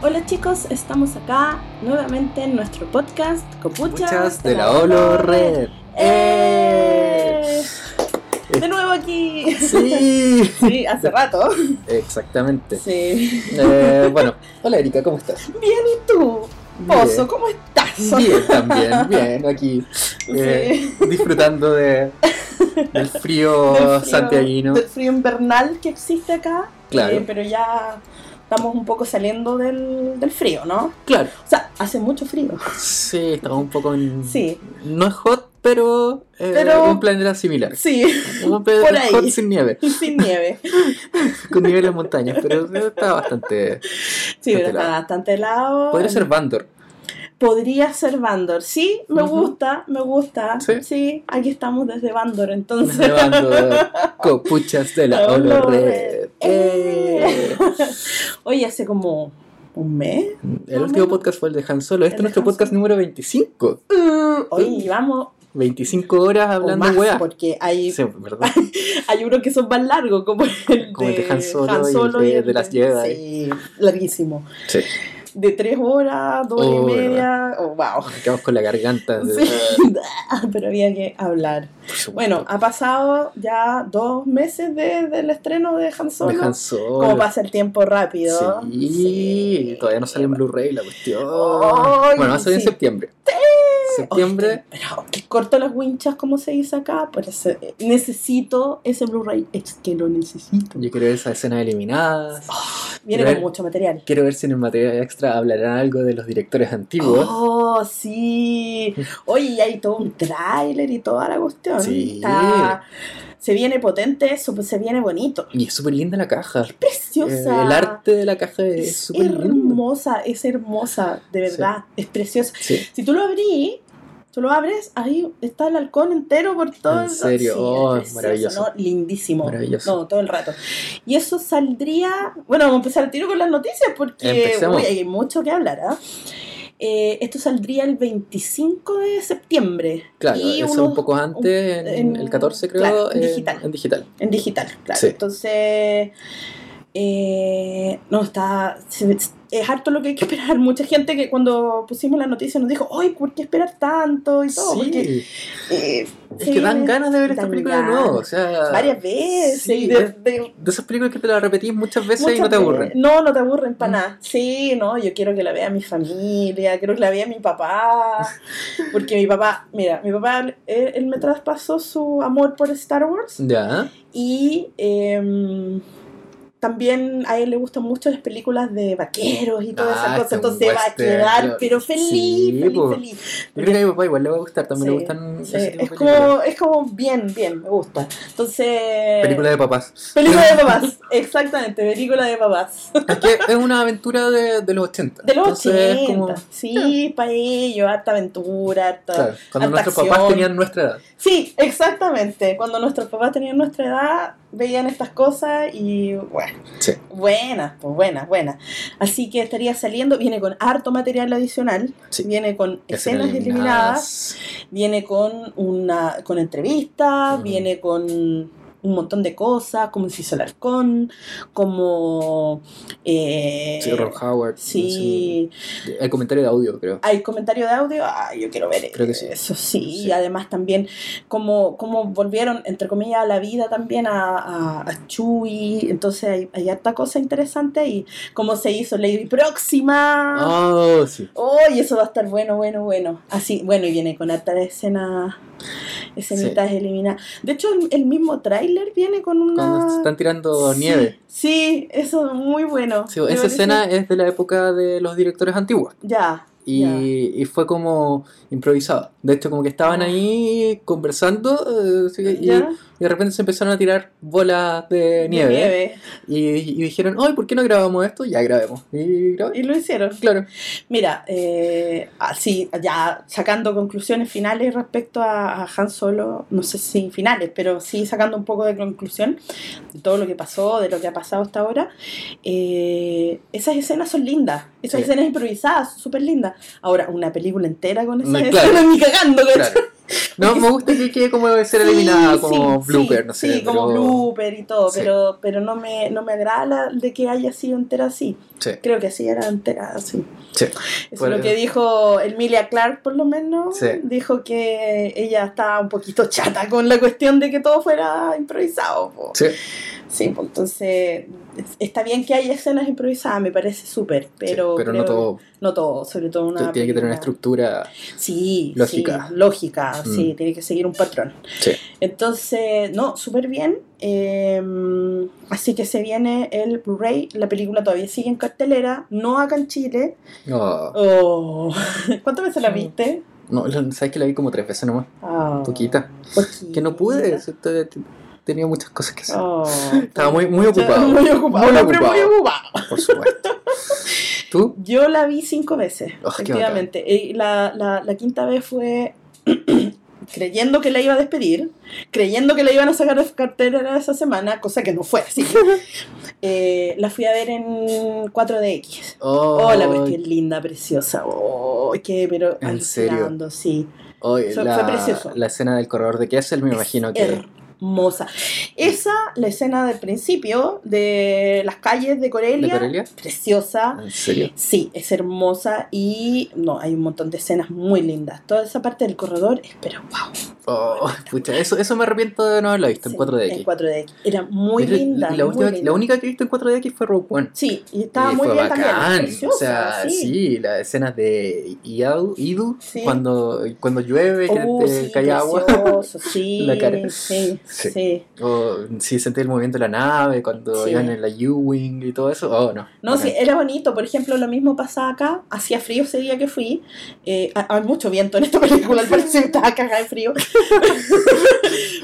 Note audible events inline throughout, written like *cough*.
Hola chicos, estamos acá nuevamente en nuestro podcast Copuchas, Muchas de la Olo Red. ¡Eh! De nuevo aquí. Sí, *laughs* Sí, hace rato. exactamente. Sí. Eh, bueno, hola Erika, ¿cómo estás? Bien, ¿y tú? Pozo, ¿cómo estás? Bien, también, bien, aquí eh, disfrutando de, del frío, Del frío- santiaguino. Del frío invernal que existe acá. Claro. Eh, pero ya estamos un poco saliendo del, del frío, ¿no? Claro, O sea, hace mucho frío. sí, estamos un poco en... Sí. No es hot, pero, eh, Pero- un planeta similar. Sí, Un planeta Por ahí. hot sin nieve, *laughs* sin nieve. *laughs* con nieve en montañas, pero está bastante... Sí, pero está bastante helado. Podría ser Bandor. Podría ser Bandor. Sí, me gusta, me gusta. Sí. Sí. aquí estamos desde Bandor, entonces. Desde Bandor, *laughs* copuchas de la Olo Olo Red. Red. Eh. *laughs* Oye, hace como un mes. El o último menos. podcast fue el de Han Solo. Este es de nuestro Han podcast Solo. número 25. Oye, llevamos 25 horas o hablando más, weá. porque hay, Sí, ¿verdad? *laughs* hay unos que son más largos, como el Como el de de Han Solo y el de- de las Jedi. Sí, larguísimo. Sí. De tres horas, dos Oh, y media. Oh, wow. Quedamos con la garganta. de- *laughs* Sí. *laughs* Pero había que hablar. Bueno, ha pasado ya dos meses de- del estreno de Han Solo. de Han Solo. ¿Cómo pasa el tiempo rápido? Sí, Sí. todavía no sale en Blu-ray la cuestión. Bueno, va a salir sí. en septiembre. Septiembre. Pero que corto las winchas, como se dice acá. Por eso, necesito ese Blu-ray. Es que lo necesito. Yo quiero ver esas escenas eliminadas. Viene Quiero con ver- mucho material. Quiero ver si en el material extra hablarán algo de los directores antiguos. Oh, sí. Oye, hay todo un tráiler y toda la cuestión. Sí. Está- se viene potente eso, pues se viene bonito. Y es súper linda la caja. Preciosa. Eh, el arte de la caja es es súper lindo. hermosa, es hermosa, de verdad, es preciosa. Sí. Si tú lo abrís, tú lo abres, ahí está el halcón entero por todo ¿En el- serio? Sí, Oh, es precioso, maravilloso. ¿no? Lindísimo. Maravilloso. No, todo el rato. Y eso saldría. Bueno, vamos a empezar el tiro con las noticias porque uy, hay mucho que hablar. ¿ah? Eh, esto saldría el 25 de septiembre. Claro, Y eso unos- un poco antes, en, en- el 14 creo, claro, en digital. en digital. En digital, claro. Sí. Entonces, eh, no, está. se- es harto lo que hay que esperar. *laughs* Mucha gente que cuando pusimos la noticia nos dijo, ¡ay, ¿por qué esperar tanto? Y todo. Sí, Porque, eh, es que dan ganas de ver esta película de ganas. nuevo. O sea, Varias veces. Sí, de- es- de- de esas películas que te las repetís muchas veces y no te aburren. No, no te aburren para Mm. nada. Sí, no, yo quiero que la vea mi familia, quiero que la vea mi papá. *laughs* Porque mi papá, mira, mi papá, él, él me traspasó su amor por Star Wars. Ya, Y em, también a él le gustan mucho las películas de vaqueros y todas Ah, esas cosas. Entonces va a western, quedar, claro. pero feliz, Sí, feliz, po. feliz. yo creo que a mi papá igual le va a gustar, también Sí, le gustan sí, ese tipo es, de como, es como bien, bien, me gusta. Entonces. Película de papás. Película de papás, exactamente, película de papás. Es que es una aventura de, de los 80. De los Entonces, 80. es como- Sí, para ellos, harta aventura, harta. Claro, cuando harta nuestros papás acción. tenían nuestra edad. Sí, exactamente. Cuando nuestros papás tenían nuestra edad, veían estas cosas y bueno. Sí. Buenas, pues buenas, buenas. Así que estaría saliendo, viene con harto material adicional, Sí. viene con escenas eliminadas, viene con una con entrevistas, Ujú. viene con un montón de cosas, como se hizo el halcón, como eh, Sí, Ron Howard. sí, sí. El comentario de audio, creo. hay comentario de audio, ah, yo quiero ver Creo que sí. eso sí, y además también como, como volvieron, entre comillas, a la vida también a, a, a Chewie, entonces hay, hay harta cosa interesante ahí, como se hizo Lady Próxima, Oh, sí. oh, y eso va a estar bueno, bueno, bueno, así, bueno, y viene con harta escena, escenitas eliminadas, de hecho el, el mismo tráiler viene con una... Cuando están tirando Sí, nieve. Sí, eso es muy bueno. Sí, esa escena es de la época de los directores antiguos. Ya. Y, ya. y fue como improvisado. De hecho, como que estaban Ah. ahí conversando eh, sí. Y de repente se empezaron a tirar bolas de nieve. Y, y dijeron, ay, ¿por qué no grabamos esto? Ya grabemos. Y lo hicieron. Claro. Mira, eh, así, ya sacando conclusiones finales respecto a, a Han Solo, no sé si finales, pero sí sacando un poco de conclusión de todo lo que pasó, de lo que ha pasado hasta ahora, eh, esas escenas son lindas, esas Sí. escenas improvisadas, súper lindas. Ahora, una película entera con esas No, escenas, claro. *laughs* ni cagando, claro. No, me gusta que quede como debe ser eliminada, como blooper, no sé. Sí, como blooper y todo, pero, pero no, me, no me agrada de que haya sido entera así. Creo que sí era entera así. Sí. Eso es lo que dijo Emilia Clark, por lo menos. Dijo que ella estaba un poquito chata con la cuestión de que todo fuera improvisado. Sí. Sí, pues entonces está bien que haya escenas improvisadas, me parece súper, pero, pero no todo. No todo, sobre todo una. Tiene que tener una estructura sí, lógica. lógica, mm. sí, tiene que seguir un patrón. Sí. Entonces, no, súper bien. Em, así que se viene el Blu-ray, la película todavía sigue en cartelera, no acá en Chile. Oh. oh. *laughs* ¿Cuántas veces la viste? No, sabes que la vi como tres veces nomás. Oh. Poquita. Que no pude tenía muchas cosas que hacer. Oh, Estaba muy, muy ocupado. Muy ocupado, muy, ocupado. muy ocupado. Por supuesto. ¿Tú? Yo la vi cinco veces, oh, efectivamente. Y la, la, la quinta vez fue *clears throat* creyendo que la iba a despedir, creyendo que la iban a sacar de cartera esa semana, cosa que no fue así. *laughs* eh, la fui a ver en 4DX. Oh, oh la cuestión linda, preciosa. Oh, qué, pero ¿En serio? sí. la, fue precioso. La escena del corredor de Kessel, me imagino que hermosa. Esa, la escena del principio de las calles de Corelia, preciosa. ¿En serio? Sí, es hermosa y no, hay un montón de escenas muy lindas. Toda esa parte del corredor es, pero wow. Oh, pucha, eso, eso me arrepiento de no haberla visto en 4DX. En 4DX. Era muy linda. la, única que he visto en 4DX fue Rogue One. Sí, y estaba muy bien también. o sea, sí. las escenas de Idu, cuando, cuando llueve, que te cae agua. *laughs* sí, la cara. Sí, sí. O sí, sentí el movimiento de la nave, cuando iban en la U-Wing y todo eso. Oh, no. No, sí, era bonito. Por ejemplo, lo mismo pasaba acá. Hacía frío ese día que fui. Eh, hay mucho viento en esta película, *laughs* al parecer estaba cagada de frío.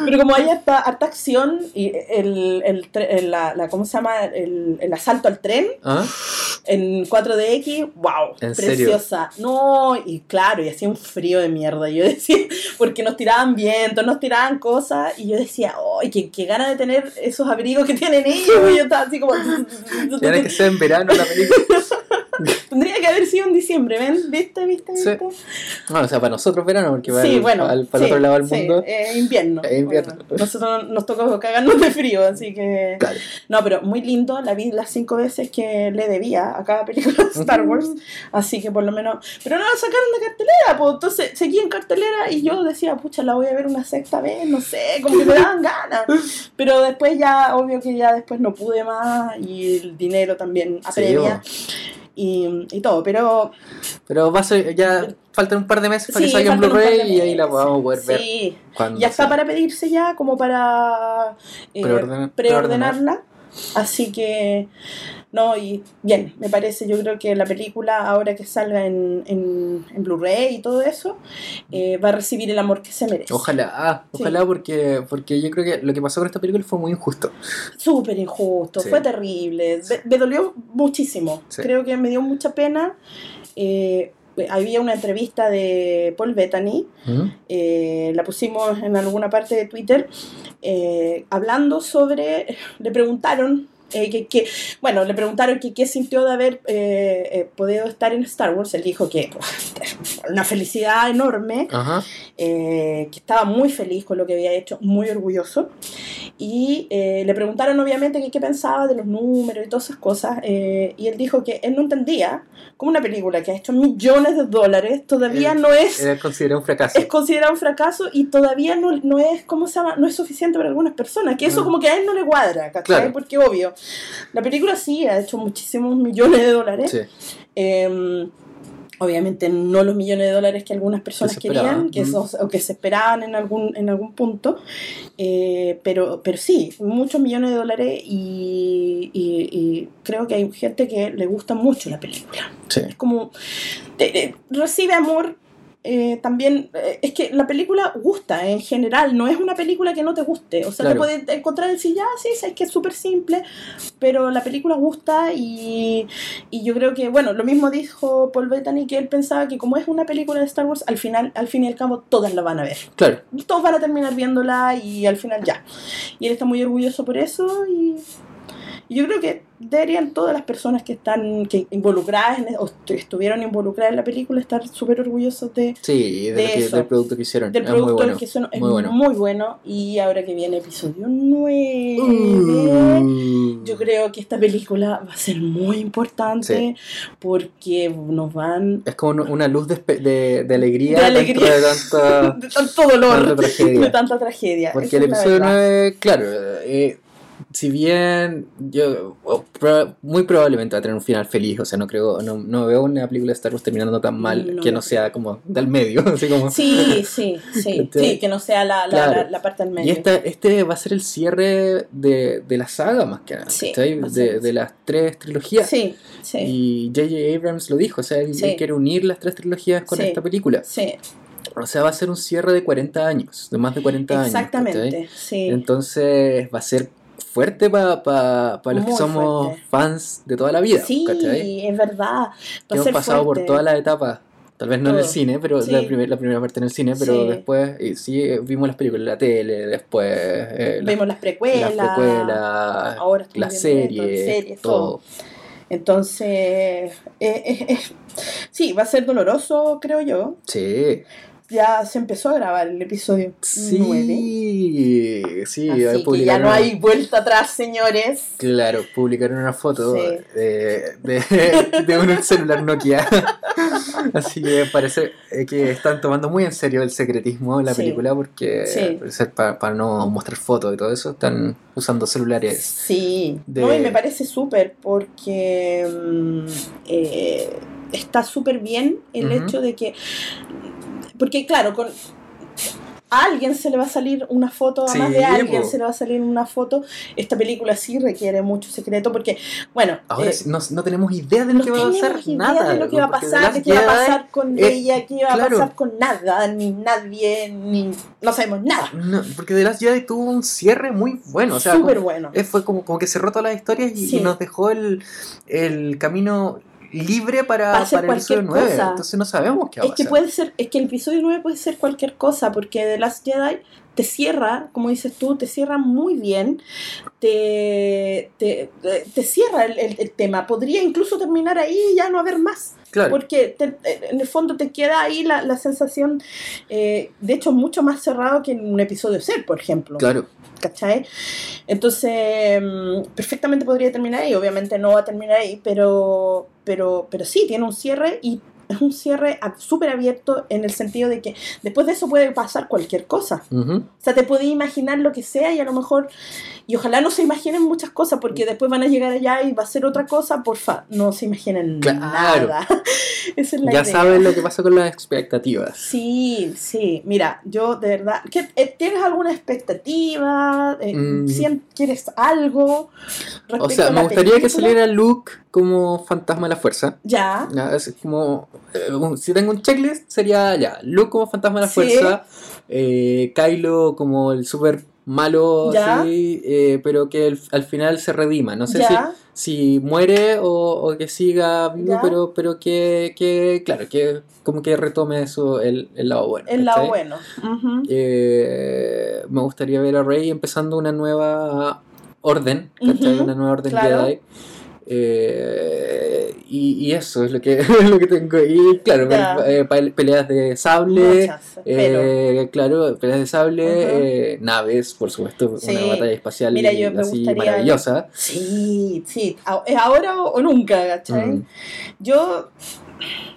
Pero como hay harta, harta acción y el, el, la, la, ¿cómo se llama? El, el asalto al tren ¿Ah? en 4DX, wow, preciosa. No, y claro, y hacía un frío de mierda. Yo *laughs* decía, porque nos tiraban viento, nos tiraban cosas, y yo decía, ¡ay, qué, qué ganas de tener esos abrigos que tienen ellos! Y yo estaba así como. Tiene que ser en verano la película. *laughs* *laughs* Tendría que haber sido en diciembre, ¿ven? ¿Viste? ¿Viste? ¿Viste? Bueno, o sea, para nosotros verano, porque sí, bueno, para el otro lado del mundo. Es invierno. Es invierno. nosotros nos tocó cagarnos de frío, así que. No, pero muy lindo. La vi las cinco veces que le debía a cada película de Star Wars. Así que por lo menos. Pero no la sacaron de cartelera, pues entonces seguí en cartelera y yo decía, pucha, la voy a ver una sexta vez, no sé, como que me daban ganas. Pero después ya, obvio que ya después no pude más y el dinero también apremia y, y todo, pero... Pero va a ser, ya faltan un par de meses para que salga en Blu-ray y ahí la podamos poder ver. Sí, ya está para pedirse ya, como para eh, preordenarla. Así que no, y bien, me parece, yo creo que la película, ahora que salga en, en, Blu-ray y todo eso, eh, va a recibir el amor que se merece. Ojalá, ah, ojalá porque, porque yo creo que lo que pasó con esta película fue muy injusto. Súper injusto, fue terrible, me, dolió muchísimo, creo que me dio mucha pena. Eh, había una entrevista de Paul Bettany, eh, la pusimos en alguna parte de Twitter, hablando sobre, le preguntaron eh, que, bueno, le preguntaron que qué sintió de haber eh, eh, podido estar en Star Wars. Él dijo que una felicidad enorme, que estaba muy feliz con lo que había hecho, muy orgulloso. Y le preguntaron obviamente qué, qué pensaba de los números y todas esas cosas. y él dijo que él no entendía cómo una película que ha hecho millones de dólares todavía no es... Es considerado un fracaso. Es considerado un fracaso y todavía no, no es, ¿cómo se llama? No es suficiente para algunas personas. Que eso mm. como que a él no le cuadra, ¿cachai? Porque obvio, la película sí ha hecho muchísimos millones de dólares. Em, obviamente no los millones de dólares que algunas personas querían que o que se esperaban en algún, en algún punto, eh, pero, pero sí, muchos millones de dólares y, y, creo que hay gente que le gusta mucho la película. Es como, recibe amor eh, también eh, es que la película gusta en general, no es una película que no te guste. O sea, te puedes encontrar el sí, ya, sí, es que es súper simple, pero la película gusta y, y, yo creo que, bueno, lo mismo dijo Paul Bettany que él pensaba que como es una película de Star Wars, al final, al fin y al cabo, todas la van a ver. Claro. Todos van a terminar viéndola y al final ya. Y él está muy orgulloso por eso y Yo creo que deberían todas las personas que están que involucradas en, o estuvieron involucradas en la película estar súper orgullosos de, sí, de, del producto que hicieron. Del producto muy bueno. que hicieron, es muy bueno. muy bueno. Y ahora que viene episodio 9, uh. yo creo que esta película va a ser muy importante porque nos van... Es como una luz de, de, de alegría, de, alegría. de, tanta, *laughs* de tanto dolor, tragedia. de tanta tragedia. Porque el episodio 9, claro, eh, si bien yo muy probablemente va a tener un final feliz, o sea, no creo, no, no veo una película de Star Wars terminando tan mal que no sea como del medio, *laughs* así como... Sí, sí, sí, *laughs* este, sí, que no sea la, la, la, parte del medio. Y esta, este va a ser el cierre de, de la saga más que nada, sí, de, de, las tres trilogías. Sí, sí. Y J.J. Abrams lo dijo, o sea, él, quiere unir las tres trilogías con esta película. Sí. O sea, va a ser un cierre de 40 años, de más de 40 años. Exactamente, sí. Entonces va a ser fuerte para pa, los que somos fans de toda la vida. Sí, es verdad. que hemos pasado por todas las etapas. Tal vez no en el cine, pero la, la primera parte en el cine, pero después y sí vimos las películas en la tele, después eh, vimos las precuelas, las precuelas, Ahora la serie, series, todo. Entonces, eh, sí, va a ser doloroso, creo yo. Sí ya se empezó a grabar el episodio sí, 9. Sí, Así que ya no hay vuelta atrás, señores. Claro, publicaron una foto de, *laughs* de, un celular Nokia. *laughs* Así que parece que están tomando muy en serio el secretismo de la película porque para, no mostrar fotos y todo eso están usando celulares. Sí, no, y me parece súper porque mm, eh, está súper bien el hecho de que porque claro, con a alguien se le va a salir una foto, a más de alguien se le va a salir una foto. Esta película sí requiere mucho secreto porque, bueno... Ahora eh, no, no, tenemos idea de lo que va a pasar, nada. de lo que va a pasar, de qué va a pasar con ella, qué va a pasar con nada, ni nadie, ni... No sabemos nada. porque The Last Jedi tuvo un cierre muy bueno. O sea, Súper bueno. Fue como, como que cerró todas las historias y, y nos dejó el, el camino libre para, para, el episodio 9. Entonces no sabemos qué va es que puede ser, Es que el episodio 9 puede ser cualquier cosa, porque The Last Jedi te cierra, como dices tú, te cierra muy bien, te, te, te cierra el, el, tema. Podría incluso terminar ahí y ya no haber más. Claro. Porque en el fondo te queda ahí la, la sensación, eh, de hecho, mucho más cerrado que en un episodio ser, por ejemplo. Claro. ¿Cachai? Entonces, mm, perfectamente podría terminar ahí, obviamente no va a terminar ahí, pero, pero, pero sí, tiene un cierre y es un cierre súper abierto en el sentido de que después de eso puede pasar cualquier cosa. O sea, te puedes imaginar lo que sea y a lo mejor, y ojalá no se imaginen muchas cosas porque después van a llegar allá y va a ser otra cosa, porfa, no se imaginen nada. *laughs* ya saben lo que pasa con las expectativas. Sí, sí, mira, yo de verdad, eh, ¿tienes alguna expectativa? Eh, mm. ¿Quieres algo? O sea, me gustaría que saliera Luke como fantasma de la fuerza. Ya. es como. Eh, si tengo un checklist, sería ya. Luke como fantasma de la fuerza. Eh, Kylo como el super malo, así, eh, pero que al final se redima. No sé si, si muere o, que siga vivo, pero, pero que, que, claro, que como que retome eso el, el lado bueno. El lado bueno. me gustaría ver a Rey empezando una nueva orden, Una nueva orden Jedi. Eh, y, eso es lo que, *laughs* lo que tengo. Y claro, eh, peleas de sable, eh, claro, peleas de sable, naves, por supuesto, una batalla espacial así maravillosa. Sí, sí, es ahora o nunca, ¿cachai? Mm. Yo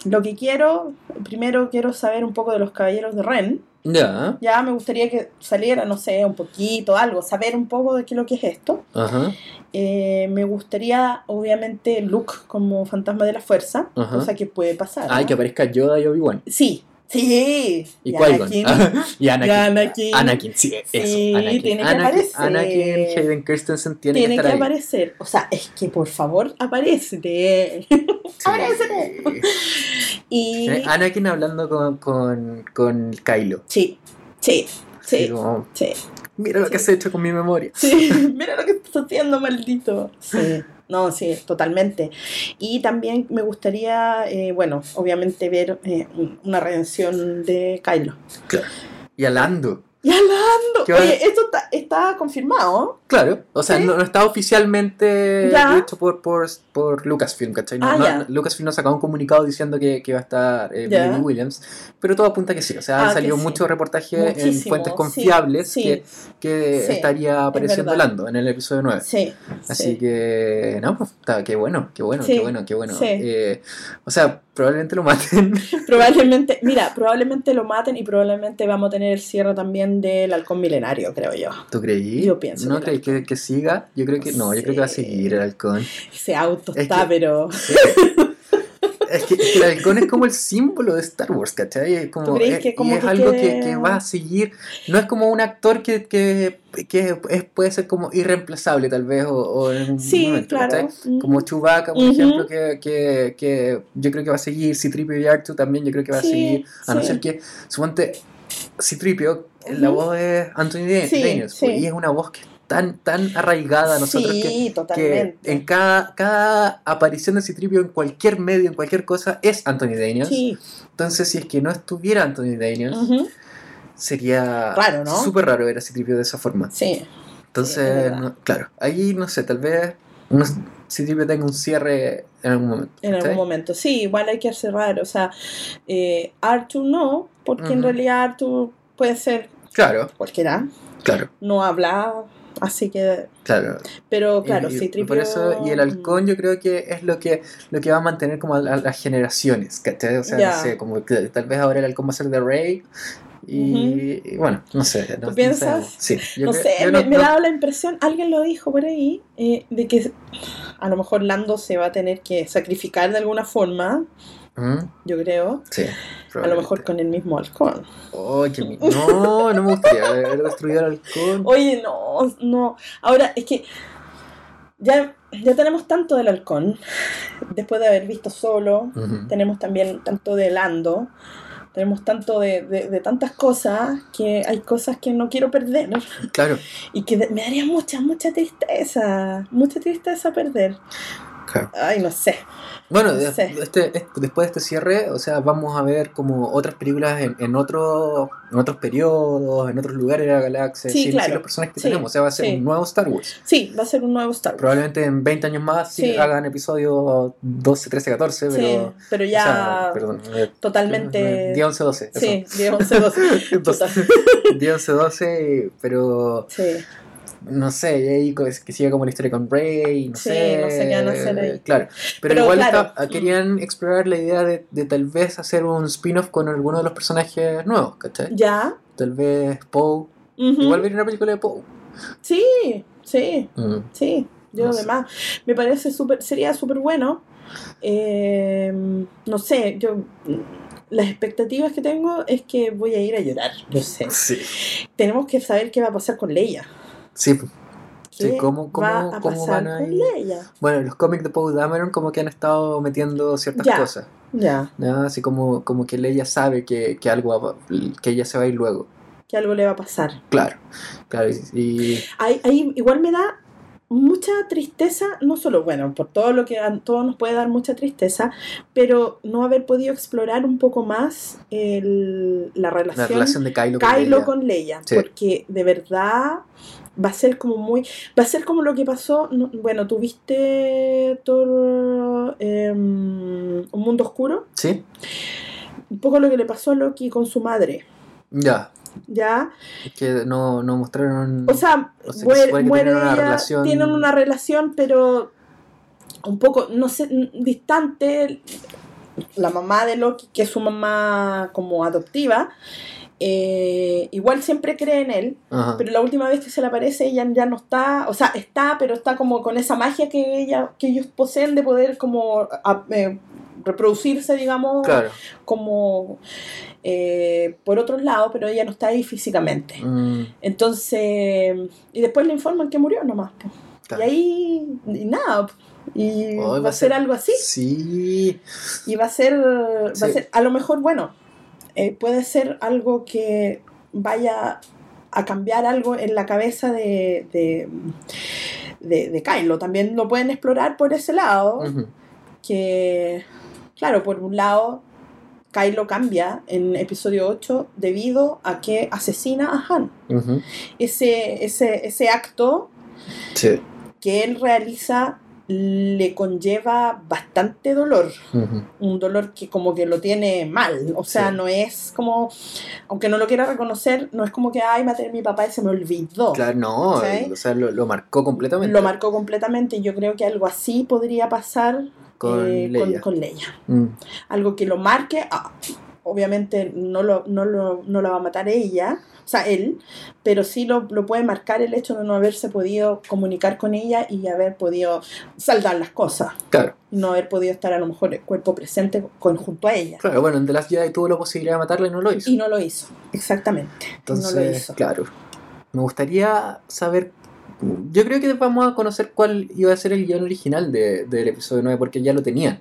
lo que quiero, primero quiero saber un poco de los caballeros de Ren. Ya. Ya me gustaría que saliera, no sé, un poquito, algo, saber un poco de qué es lo que es esto. Ajá. Eh, me gustaría, obviamente, Luke como fantasma de la fuerza, cosa que puede pasar. Ah, que aparezca Yoda y Obi-Wan. Sí, Sí. ¿Y, Anakin. y Anakin. Anakin. Anakin, sí, eso. Anakin. tiene que aparecer. Anakin Hayden Christensen tiene, tiene que, estar que aparecer. O sea, es que por favor, aparece. aparece. y... Anakin hablando con, con, con Kylo. Sí, sí, sí. sí. Mira lo que has hecho con mi memoria. Sí, *laughs* *laughs* mira lo que estás haciendo, maldito. Sí. No, sí, totalmente. Y también me gustaría, eh, bueno, obviamente ver eh, una redención de Kylo. Claro. Y a Lando. Ya Lando. Oye, esto está, está, confirmado. Claro, o sea, no, está oficialmente hecho por, por, por Lucasfilm, ¿cachai? No, ah, Lucasfilm nos sacó un comunicado diciendo que, que iba a estar eh, Williams, pero todo apunta que sí. O sea, han ah, salido muchos reportajes en fuentes confiables que, que estaría apareciendo Lando en el episodio 9. Sí. Así que, no, pues, está, qué bueno, qué bueno, qué bueno, qué bueno. Eh, o sea, probablemente lo maten. *laughs* Probablemente, mira, probablemente lo maten y probablemente vamos a tener el cierre también del halcón milenario, creo yo. ¿Tú creí? Yo pienso. ¿No crees que, que, siga? Yo creo que no, yo creo que va a seguir el halcón. Ese auto está, pero... Es que, el halcón es como el símbolo de Star Wars, ¿cachai? Es como, es, que como es algo que, que, va a seguir. No es como un actor que, que, que es, puede ser como irreemplazable, tal vez, o, o en un sí, momento, claro. Como Chewbacca, por ejemplo, que, que, que, yo creo que va a seguir. Citripio y Artu también, yo creo que va a seguir. A no ser que, suponte, Citripio, la voz es Anthony Daniels, pues, y es una voz que tan, tan arraigada a nosotros que, en cada, cada aparición de Citripio en cualquier medio, en cualquier cosa, es Anthony Daniels. Entonces, si es que no estuviera Anthony Daniels, sería súper raro ver a Citripio de esa forma. Sí. Entonces, claro, ahí no sé, tal vez Citripio tenga un cierre en algún momento. En algún momento, sí, igual hay que cerrar. O sea, eh, Arthur no, porque en realidad Arthur puede ser claro. cualquiera. Claro. No habla Así que. Claro. Pero claro, sí, tripio... Por eso, y el halcón yo creo que es lo que, lo que va a mantener como a, las generaciones, ¿cachai? O sea, no sé, como que tal vez ahora el halcón va a ser de Rey. Y, bueno, no sé. ¿Tú piensas? Sí. no sé, me, me, da la impresión, alguien lo dijo por ahí, eh, de que a lo mejor Lando se va a tener que sacrificar de alguna forma yo creo. Sí. A lo mejor con el mismo halcón. Oye, no, no me gustaría haber destruido el halcón. *laughs* Oye, no, no. Ahora, es que ya, ya tenemos tanto del halcón, después de haber visto solo, tenemos también tanto de Lando, tenemos tanto de, de, tantas cosas que hay cosas que no quiero perder. Claro. Y que me daría mucha, mucha tristeza, mucha tristeza perder. Ay, no sé. Bueno, este, después de este cierre, o sea, vamos a ver como otras películas en, en, otro, en otros periodos, en otros lugares de la galaxia, sí, sin, los personajes que tenemos. O sea, va a ser un nuevo Star Wars. Sí, va a ser un nuevo Star Wars. Probablemente en 20 años más sí, hagan episodio 12, 13, 14, pero. pero ya. perdón, eh, totalmente. 10, 11, 12. Sí, 10, 11, 12. 10, 11, 12, pero. Sí no sé, y ahí que siga como la historia con Rey, no sí, sé. no sé qué van a hacer ahí. Claro, pero, igual querían explorar la idea de, de tal vez hacer un spin-off con alguno de los personajes nuevos, ¿cachai? Ya. Tal vez Poe. Igual ver una película de Poe. Sí, sí, mm. sí. Yo no además, me parece súper, sería súper bueno. Eh, no sé, yo las expectativas que tengo es que voy a ir a llorar, yo sé. Sí. Tenemos que saber qué va a pasar con Leia. Sí. Sí, ¿cómo, cómo, va a cómo van a ir? Bueno, los cómics de Paul Dameron como que han estado metiendo ciertas cosas. Ya. Así como, como que Leia sabe que, que algo que ella se va a ir luego. Que algo le va a pasar. Claro, claro. Y... Ahí, igual me da mucha tristeza, no solo, bueno, por todo lo que a todos nos puede dar mucha tristeza, pero no haber podido explorar un poco más el, la, relación, la relación de Kylo, con Leia. Porque de verdad va a ser como muy. Va a ser como lo que pasó. bueno, tuviste todo. Em, un mundo oscuro. Sí. Un poco lo que le pasó a Loki con su madre. Ya. ¿Ya? Que no, no mostraron. O sea, muere, una relación... tienen una relación, pero un poco, no sé, distante. La mamá de Loki, que es su mamá como adoptiva, eh, igual siempre cree en él, pero la última vez que se le aparece ella ya no está, o sea, está, pero está como con esa magia que ella, que ellos poseen de poder como eh, reproducirse, digamos, como eh, por otros lados, pero ella no está ahí físicamente. Mm. Entonces, y después le informan que murió nomás. Y ahí, y nada. Y va, a ser, algo así. Sí. Y va a ser, va a ser, a lo mejor, bueno, eh, puede ser algo que vaya a cambiar algo en la cabeza de, de, de, Kylo. También lo pueden explorar por ese lado. Que, claro, por un lado, Kylo cambia en episodio 8 debido a que asesina a Han. Ese, ese, ese acto Sí. que él realiza le conlleva bastante dolor, un dolor que como que lo tiene mal, o sea, Sí. no es como, aunque no lo quiera reconocer, no es como que, ay, maté a mi papá y se me olvidó. Claro, no, o sea, lo, lo marcó completamente. Lo marcó completamente y yo creo que algo así podría pasar con eh, Leia. con Leia. Mm. Algo que lo marque, ah, obviamente no lo, no, lo, no la va a matar ella, o sea, él, pero sí lo, lo puede marcar el hecho de no haberse podido comunicar con ella y haber podido saldar las cosas. Claro, no haber podido estar a lo mejor el cuerpo presente con, junto a ella. claro, bueno, en The Last Jedi tuvo la posibilidad de matarla y no lo hizo. Y no lo hizo, exactamente. Entonces, no lo hizo. claro. Me gustaría saber. Yo creo que vamos a conocer cuál iba a ser el guion original de- del episodio 9, porque ya lo tenían.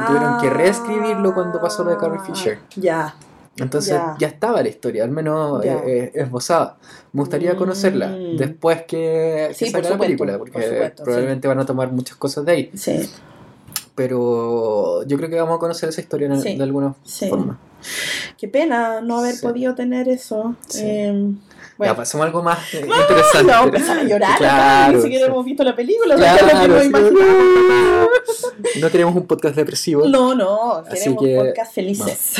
Y tuvieron que reescribirlo cuando pasó lo de Carrie Fisher. Ah, Ya. Entonces Ya. ya, estaba la historia, al menos eh, eh, esbozada. Me gustaría Mm. conocerla después que, Sí, salga la película, por porque supuesto, probablemente van a tomar muchas cosas de ahí. Sí, Pero yo creo que vamos a conocer esa historia de alguna sí. forma. Qué pena no haber podido tener eso. Sí. Eh, Ya, bueno, pasemos algo más eh, *laughs* no, interesante. a empezar a llorar. Claro, Ni siquiera sí. hemos visto la película. Claro, ¿sabes? Lo que sí. imaginamos. No queremos un podcast depresivo. No, no, queremos que- podcast felices.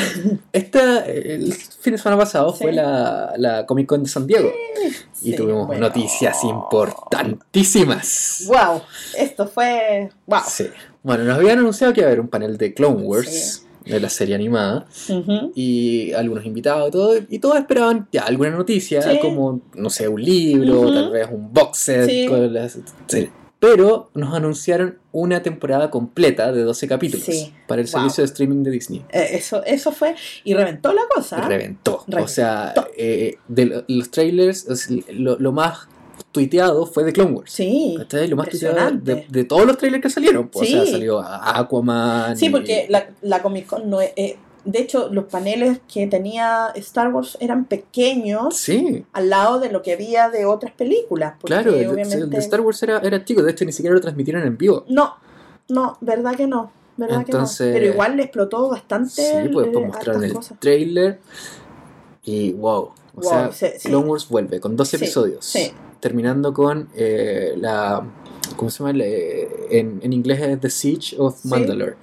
Esta, el fin de semana pasado Sí. fue la, la Comic Con de San Diego y tuvimos bueno. noticias importantísimas. Wow, esto fue. Wow. Sí. Bueno, nos habían anunciado que iba a haber un panel de Clone Wars, de la serie animada, y algunos invitados y todo, y todos esperaban ya alguna noticia, Sí. como, no sé, un libro, tal vez un box set. Sí. con las-. Pero nos anunciaron una temporada completa de 12 capítulos Sí. para el Wow. servicio de streaming de Disney. Eh, Eso, eso fue. Y reventó la cosa. Reventó. O sea, eh, de lo- los trailers, lo, lo más tuiteado fue de Clone Wars. Sí. ¿Cachai? Lo más tuiteado de, todos los trailers que salieron. pues, O Sí. sea, salió Aquaman. Sí, y- porque la, la Comic Con no es. eh, de hecho, los paneles que tenía Star Wars eran pequeños Sí, al lado de lo que había de otras películas. Porque claro. obviamente. De Star Wars era, era chico. De hecho, ni siquiera lo transmitieron en vivo. No, no, verdad que no. ¿Verdad Entonces- que no? Pero igual le explotó bastante. Sí, pues, eh, pues mostraron hartas el cosas. trailer. Y wow. O Wow, sea, sí, sí. Clone Wars vuelve con dos Sí, episodios. sí. Terminando con eh, la. ¿Cómo se llama? Le- En, en inglés es The Siege of Sí. Mandalore.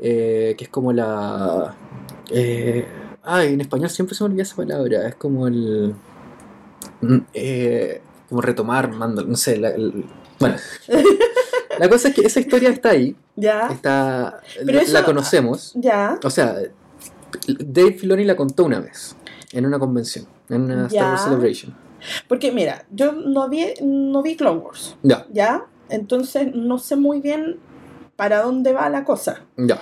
Eh, que es como la... Eh, ay, en español siempre se me olvida esa palabra, es como el... mm, eh, como retomar, mando, no sé, la, bueno. *laughs* la cosa es que esa historia está ahí, Ya, está, Pero la, eso- la conocemos, ya. o sea, Dave Filoni la contó una vez, en una convención, en una Star Wars. Celebration. Porque mira, yo no vi, no vi Clone Wars, Ya, ¿ya? Entonces no sé muy bien para dónde va la cosa. ya,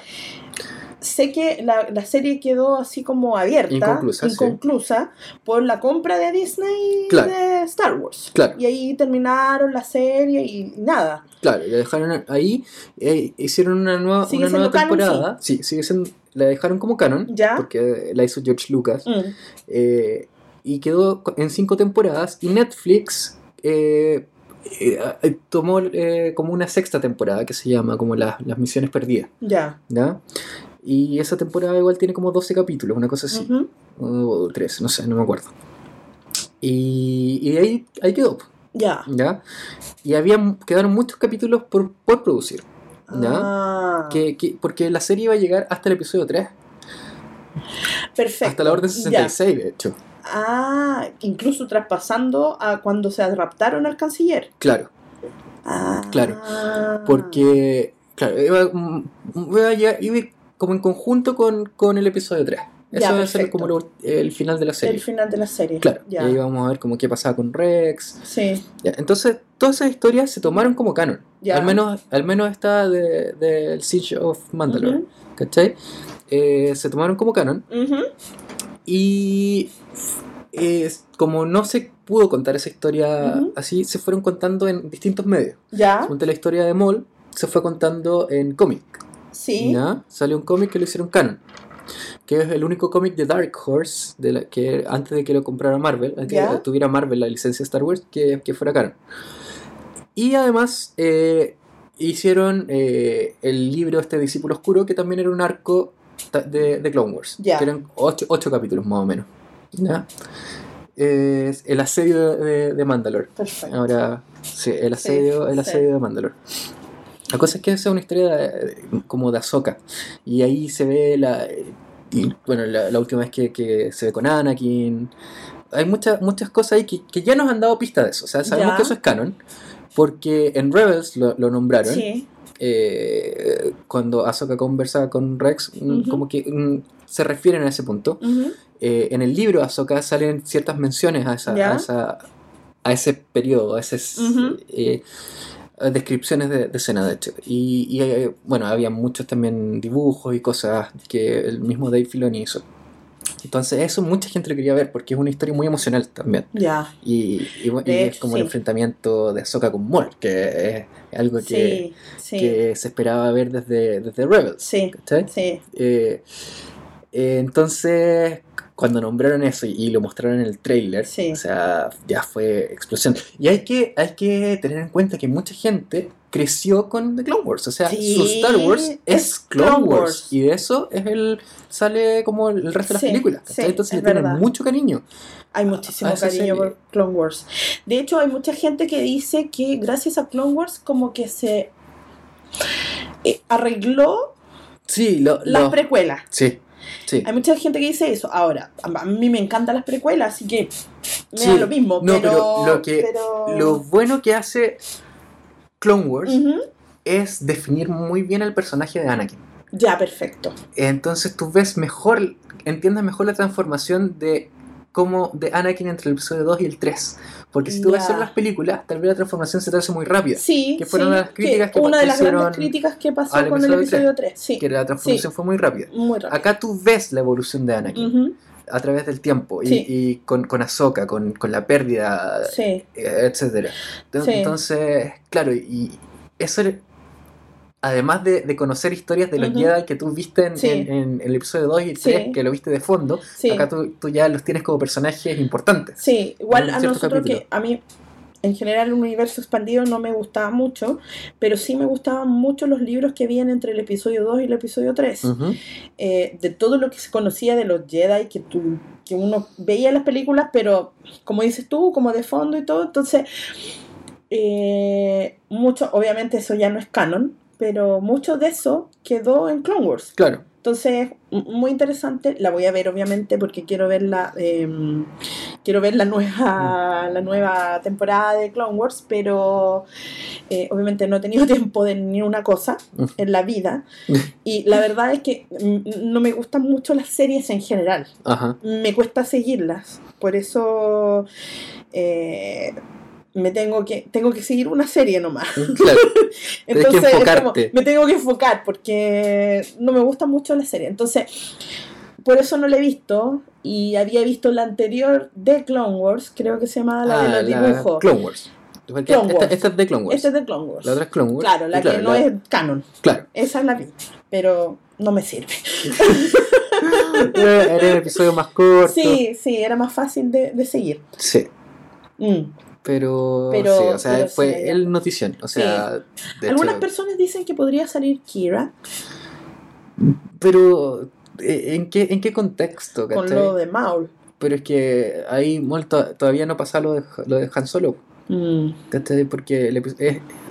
Sé que la, la serie quedó así como abierta, Inconclusa, sí. inconclusa, por la compra de Disney Claro. de Star Wars. claro. Y ahí terminaron la serie y nada. Claro, la dejaron ahí, eh, hicieron una nueva, una nueva canon, temporada. sí. sigue siendo, la dejaron como canon, ¿Ya? porque la hizo George Lucas. Mm. eh, y quedó en cinco temporadas. Y Netflix eh, eh, eh, tomó eh, como una sexta temporada que se llama como la- las misiones perdidas. Ya. ¿ya? Y esa temporada igual tiene como 12 capítulos, una cosa así. O 13, no sé, no me acuerdo. Y, y ahí, ahí quedó. Ya. ¿ya? Y había, quedaron muchos capítulos por, por producir. ¿ya? Ah, Que, que- porque la serie iba a llegar hasta el episodio 3, perfecto. hasta la Orden Ya. 66, de hecho. Ah, incluso traspasando a cuando se raptaron al canciller. Claro, Ah. Claro, porque, claro, iba, mm, iba iba como en conjunto con, con el episodio 3. Eso Ya, va a ser como lo- el final de la serie. El final de la serie. Claro, Ya. y ahí vamos a ver como qué pasaba con Rex. Sí. Ya, Entonces, todas esas historias se tomaron como canon. Ya. Al menos, al menos esta del de, Siege of Mandalore. ¿Cachai? Eh, se tomaron como canon. Ujú. Y eh, como no se pudo contar esa historia así, se fueron contando en distintos medios. Ya. La historia de Maul se fue contando en cómic. Sí. ¿ya? Salió un cómic que lo hicieron canon. Que es el único cómic de Dark Horse de la, que antes de que lo comprara Marvel, antes de que tuviera Marvel la licencia Star Wars, que, que fuera canon. Y además eh, hicieron eh, el libro este Discípulo Oscuro, que también era un arco de, de Clone Wars. Que eran ocho, ocho, capítulos más o menos. ¿Ya? Es el asedio de, de Mandalore. Perfecto. Ahora, sí, el asedio, el asedio de Mandalore. La cosa es que es una historia como de Ahsoka. Y ahí se ve la. bueno, la, última vez que, que, se ve con Anakin. Hay muchas muchas cosas ahí que, que, ya nos han dado pista de eso. O sea, sabemos que eso es canon. Porque en Rebels lo, lo nombraron. Sí. Eh, cuando Ahsoka conversa con Rex, mm, como que mm, se refieren a ese punto. Eh, en el libro Ahsoka salen ciertas menciones a, esa, a, esa, a ese periodo, a ese, eh, descripciones de, escena, de hecho. Y, y, bueno, había muchos también dibujos y cosas que el mismo Dave Filoni hizo. Entonces eso mucha gente lo quería ver porque es una historia muy emocional también. Ya. Y, es como el enfrentamiento de Ahsoka con Maul, que es algo que, que se esperaba ver desde, desde Rebels. Sí. Eh, eh, entonces, cuando nombraron eso y, lo mostraron en el trailer, o sea, ya fue explosión. Y hay que, hay que tener en cuenta que mucha gente creció con The Clone Wars. O sea, su Star Wars es, Clone, Wars. Y de eso es el sale como el resto de las películas. Entonces le tienen mucho cariño. Hay muchísimo cariño por Clone Wars. De hecho, hay mucha gente que dice que gracias a Clone Wars como que se eh, arregló sí, lo, las precuelas. Sí. Sí. Hay mucha gente que dice eso. Ahora, a mí me encantan las precuelas, así que me da lo mismo. No, pero, lo, que, lo bueno que hace Clone Wars es definir muy bien el personaje de Anakin. Ya, perfecto. Entonces tú ves mejor, entiendes mejor la transformación de cómo de Anakin entre el episodio 2 y el 3. Porque si tú ves en las películas, tal vez la transformación se te hace muy rápida. Sí, que fueron las críticas que, Una de las grandes críticas que pasó con el episodio 3. sí. Que la transformación fue muy rápida. Muy rápida. Acá tú ves la evolución de Anakin. A través del tiempo y, con, con Ahsoka, con, con la pérdida, sí. Eh, etc. Entonces, claro, y eso además de, conocer historias de los Jedi que tú viste en, el episodio 2 y 3, que lo viste de fondo, acá tú, ya los tienes como personajes importantes. Sí, igual a nosotros que a mí en general el universo expandido no me gustaba mucho, pero sí me gustaban mucho los libros que vienen entre el episodio 2 y el episodio 3. Eh, de todo lo que se conocía de los Jedi, que, tú, que uno veía en las películas, pero como dices tú, como de fondo y todo, entonces... Eh, mucho, obviamente eso ya no es canon, pero mucho de eso quedó en Clone Wars. Claro. Entonces, muy interesante. La voy a ver, obviamente, porque quiero ver la, em, quiero ver la nueva, la nueva temporada de Clone Wars, pero eh, obviamente no he tenido *laughs* tiempo de ni una cosa en la vida. Y la verdad es que no me gustan mucho las series en general. Ajá. Me cuesta seguirlas. Por eso... Eh, me tengo que tengo que seguir una serie nomás. *laughs* Claro. *laughs* Entonces, me tengo que enfocar porque no me gusta mucho la serie. Entonces, por eso no la he visto y había visto la anterior de Clone Wars, creo que se llama la de ah, los dibujos. Clone Wars. esta, es de Clone Wars. Esta es de Clone Wars. La otra es Clone Wars. Claro, la que no es canon. Claro. Esa es la vi, pero no me sirve. *laughs* era el episodio más corto. Sí, sí, era más fácil de, de seguir. Sí. Mm. Pero, pero, sí, o sea, fue el notición. O sea, Algunas personas dicen que podría salir Kira. Pero, eh, ¿en qué, en qué contexto? Con lo de Maul. Pero es que ahí todavía no pasa lo de, lo de Han Solo. Mm. Porque el,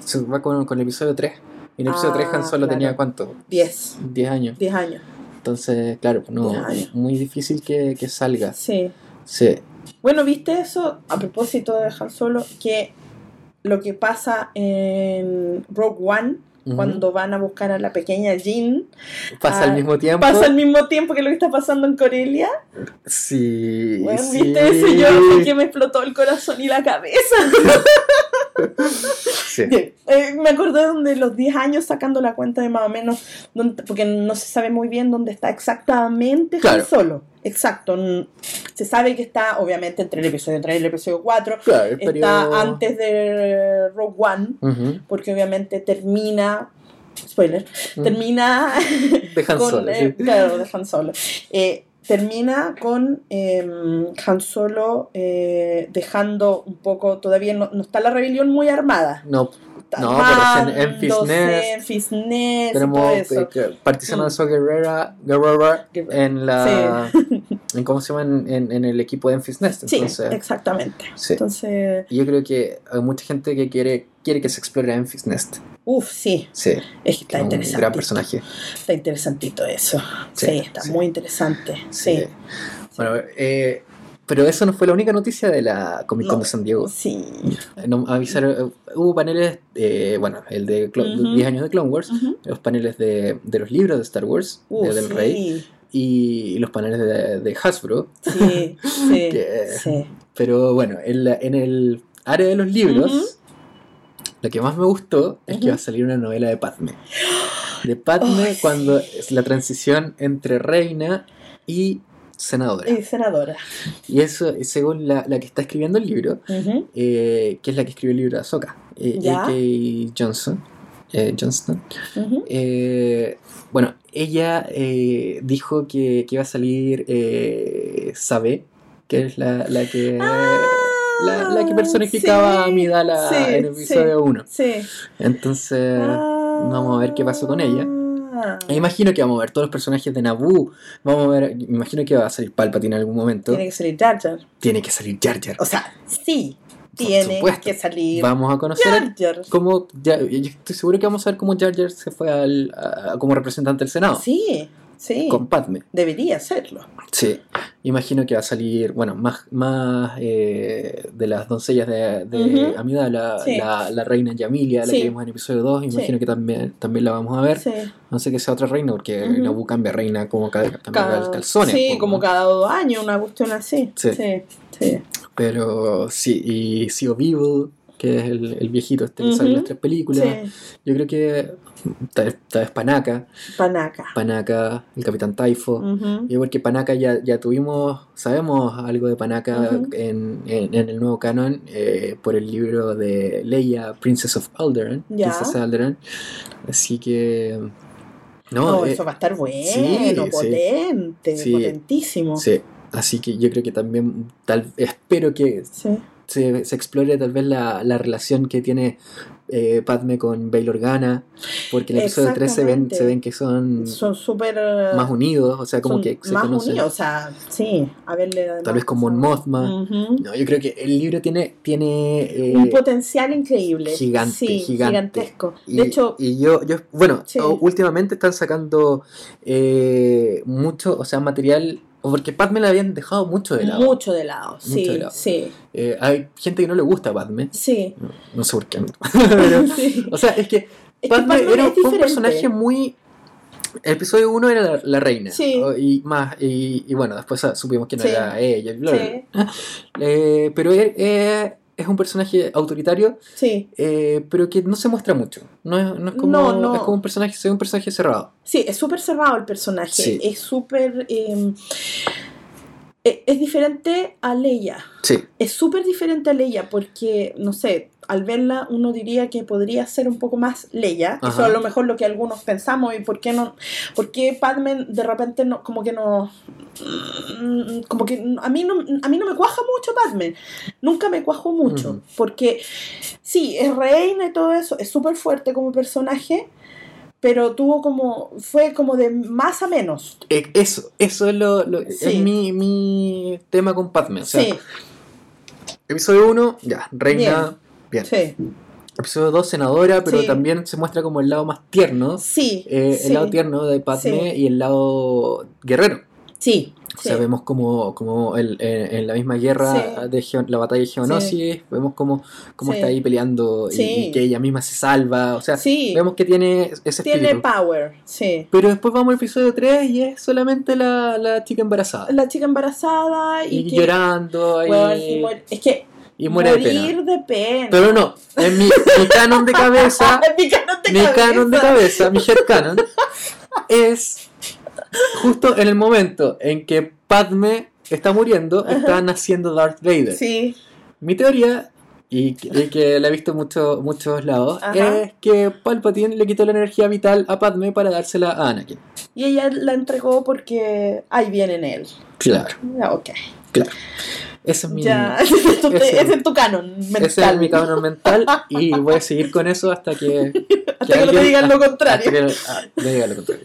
se va con, con, el episodio 3. Y en el episodio 3 Han ah, Solo tenía cuánto? 10. 10 años. 10 años. Entonces, claro, no, muy difícil que, que salga. Sí. Sí. Bueno, ¿viste eso? A propósito de dejar Solo, que lo que pasa en Rogue One, cuando van a buscar a la pequeña Jean. ¿Pasa al mismo tiempo? ¿Pasa al mismo tiempo que lo que está pasando en Corelia? Sí. Bueno, ¿viste eso? Yo que me explotó el corazón y la cabeza. *laughs* sí. Eh, me acordé de los 10 años sacando la cuenta de más o menos, porque no se sabe muy bien dónde está exactamente claro. Solo. Exacto. Se sabe que está, obviamente, entre el episodio 3 y el episodio 4. está antes de Rogue One, porque obviamente termina. Spoiler. Termina. De Han *laughs* Solo. Eh, claro, de Han Solo. Eh, termina con em, Han Solo eh, dejando un poco. Todavía no, está la rebelión muy armada. No No, pero en, Fisnet, Tenemos eh, participando Mm. de Guerrera, Guerrera en la. *laughs* En, ¿Cómo se llama? En, en- en el equipo de Enfis Nest. Sí, exactamente. sí. Entonces, Y yo creo que hay mucha gente que quiere, quiere que se explore Enfis Uff, sí, Sí, es que está es interesante. gran personaje. Está interesantito eso. Sí, Sí, está sí. muy interesante. Sí. Sí. Bueno, eh, pero eso no fue la única noticia de la Comic Con No. de San Diego. Sí. No, avisaron, eh, hubo paneles, eh, bueno, el de Clo- Ujú. 10 años de Clone Wars, los paneles de, de los libros de Star Wars, Uh, de Del. Rey, y los paneles de, de Hasbro. Sí, *laughs* sí, Que- sí. Pero bueno, en, la- en el área de los libros. Lo que más me gustó es que va a salir una novela de Padme. De Padme cuando es la transición entre reina y senadora. Y senadora. Y eso, según la, la que está escribiendo el libro, eh, que es la que escribió el libro de Ahsoka, eh. A.K. Johnson. eh, Johnston. Eh, bueno, ella dijo que, que iba a salir Sabe, que es la, la que la, la que personificaba Ah, sí, a Midala sí, en el episodio 1. Sí. Entonces, vamos a ver qué pasó con ella. Ah. me imagino que vamos a ver todos los personajes de Naboo. Vamos a ver, me imagino que va a salir Palpatine en algún momento. Tiene que salir Jar Jar. Tiene que salir Jar Jar. O sea, sí, tiene que salir Vamos a conocer Jar Jar. cómo. ya- yo estoy seguro que vamos a ver cómo Jar Jar se fue al, a- como representante del Senado. Sí, sí. Con Padme. Debería serlo. Sí, imagino que va a salir, bueno, más, más eh, de las doncellas de, Sí. la, la reina Yamilia, la Sí. que vimos en episodio 2, imagino que también, también la vamos a ver. Sí. No sé que sea otra reina, porque Ujú. Naboo cambia reina como ca- cambia Cada- calzones. Sí, como cada dos años, una cuestión así. Sí. sí. Pero sí, y Sio Evil, que es el, el viejito este que sale en las tres películas. Sí. Yo creo que tal vez, tal vez Panaka, Panaca. Panaka, el Capitán Taifo. Ujú. Y porque Panaka ya, ya tuvimos, sabemos algo de Panaka Ujú. en, en- en el nuevo canon eh, por el libro de Leia, Princess of Alderaan, Ya. Princesa de Alderaan. Así que... No, No, eh, eso va a estar bueno, sí, potente, sí. potentísimo. sí. Así que yo creo que también, tal, espero que Sí. Se, se explore tal vez la, la relación que tiene eh, Padme con Bail Organa, porque en el episodio 3 se ven, se ven que son, Son súper. eh, más unidos, o sea, como que se más conocen. unidos, o sea, sí, a verle. Tal vez Mon cosas. Mothma. No, yo creo que el libro tiene, tiene eh, Un potencial increíble. gigante, sí, gigante. gigantesco. y, de hecho, y yo, yo, bueno, Sí. últimamente están sacando eh, mucho, o sea, material, o porque Padme la habían dejado mucho de lado. mucho de lado. Sí, de lado. sí, Eh, hay gente que no le gusta Padme, sí. no, no sé por qué. *laughs* Pero, Sí. o sea, es que Es que Padme era fue un personaje muy... El episodio 1 era la, la reina. Sí. Y más, y, y bueno, después ah, supimos quién Sí. era ella. Sí. *laughs* Eh, pero él, eh, es un personaje autoritario, Sí, eh, pero que no se muestra mucho. No es, no es como, No, no. es como un personaje, es un personaje cerrado. sí, es súper cerrado el personaje. Sí. Es súper. eh, eh, es diferente a Leia. Sí, Es súper diferente a Leia porque, no sé, al verla uno diría que podría ser un poco más Leia. Eso Ajá. es a lo mejor lo que algunos pensamos y por qué no, por qué Padme de repente no, como que no, mm, como que a mí no, a mí no me cuaja mucho Padme. Nunca me cuajó mucho porque sí, es reina y todo eso, es súper fuerte como personaje. Pero tuvo como, fue como de más a menos. Eh, eso, eso es, lo, lo- Sí. es mi, mi tema con Padme. O sea, sí, episodio 1, ya, reina, bien. Sí, Episodio 2, senadora, pero Sí. también se muestra como el lado más tierno. sí, eh, sí, El lado tierno de Padme y el lado guerrero. sí, O sea, vemos como, como el- eh, en la misma guerra de Geo- la batalla de Geonosis, vemos como, como está ahí peleando y- que ella misma se salva. O sea, vemos que tiene ese Tiene espíritu. power, sí. Pero después vamos al episodio 3 y es solamente la, la chica embarazada. La chica embarazada y, y que, llorando ahí, es que y muere de morir pena. de pena. Pero no, en mi, mi canon de cabeza, *laughs* mi canon de mi cabeza. canon de cabeza, mi head canon, es justo en el momento en que Padme está muriendo, está naciendo Darth Vader. Sí, Mi teoría, y que, y que la he visto en mucho- muchos lados, Ajá. es que Palpatine le quitó la energía vital a Padme para dársela a Anakin. y ella la entregó porque ahí viene en él. Claro, Ah, Ok. claro. Ese es mi. Ya, *laughs* ese, es tu- ese- ese es tu canon mental. Ese es mi canon mental y voy a seguir con eso hasta que. *laughs* Hasta que no te digan lo contrario. Que ah, digan lo contrario.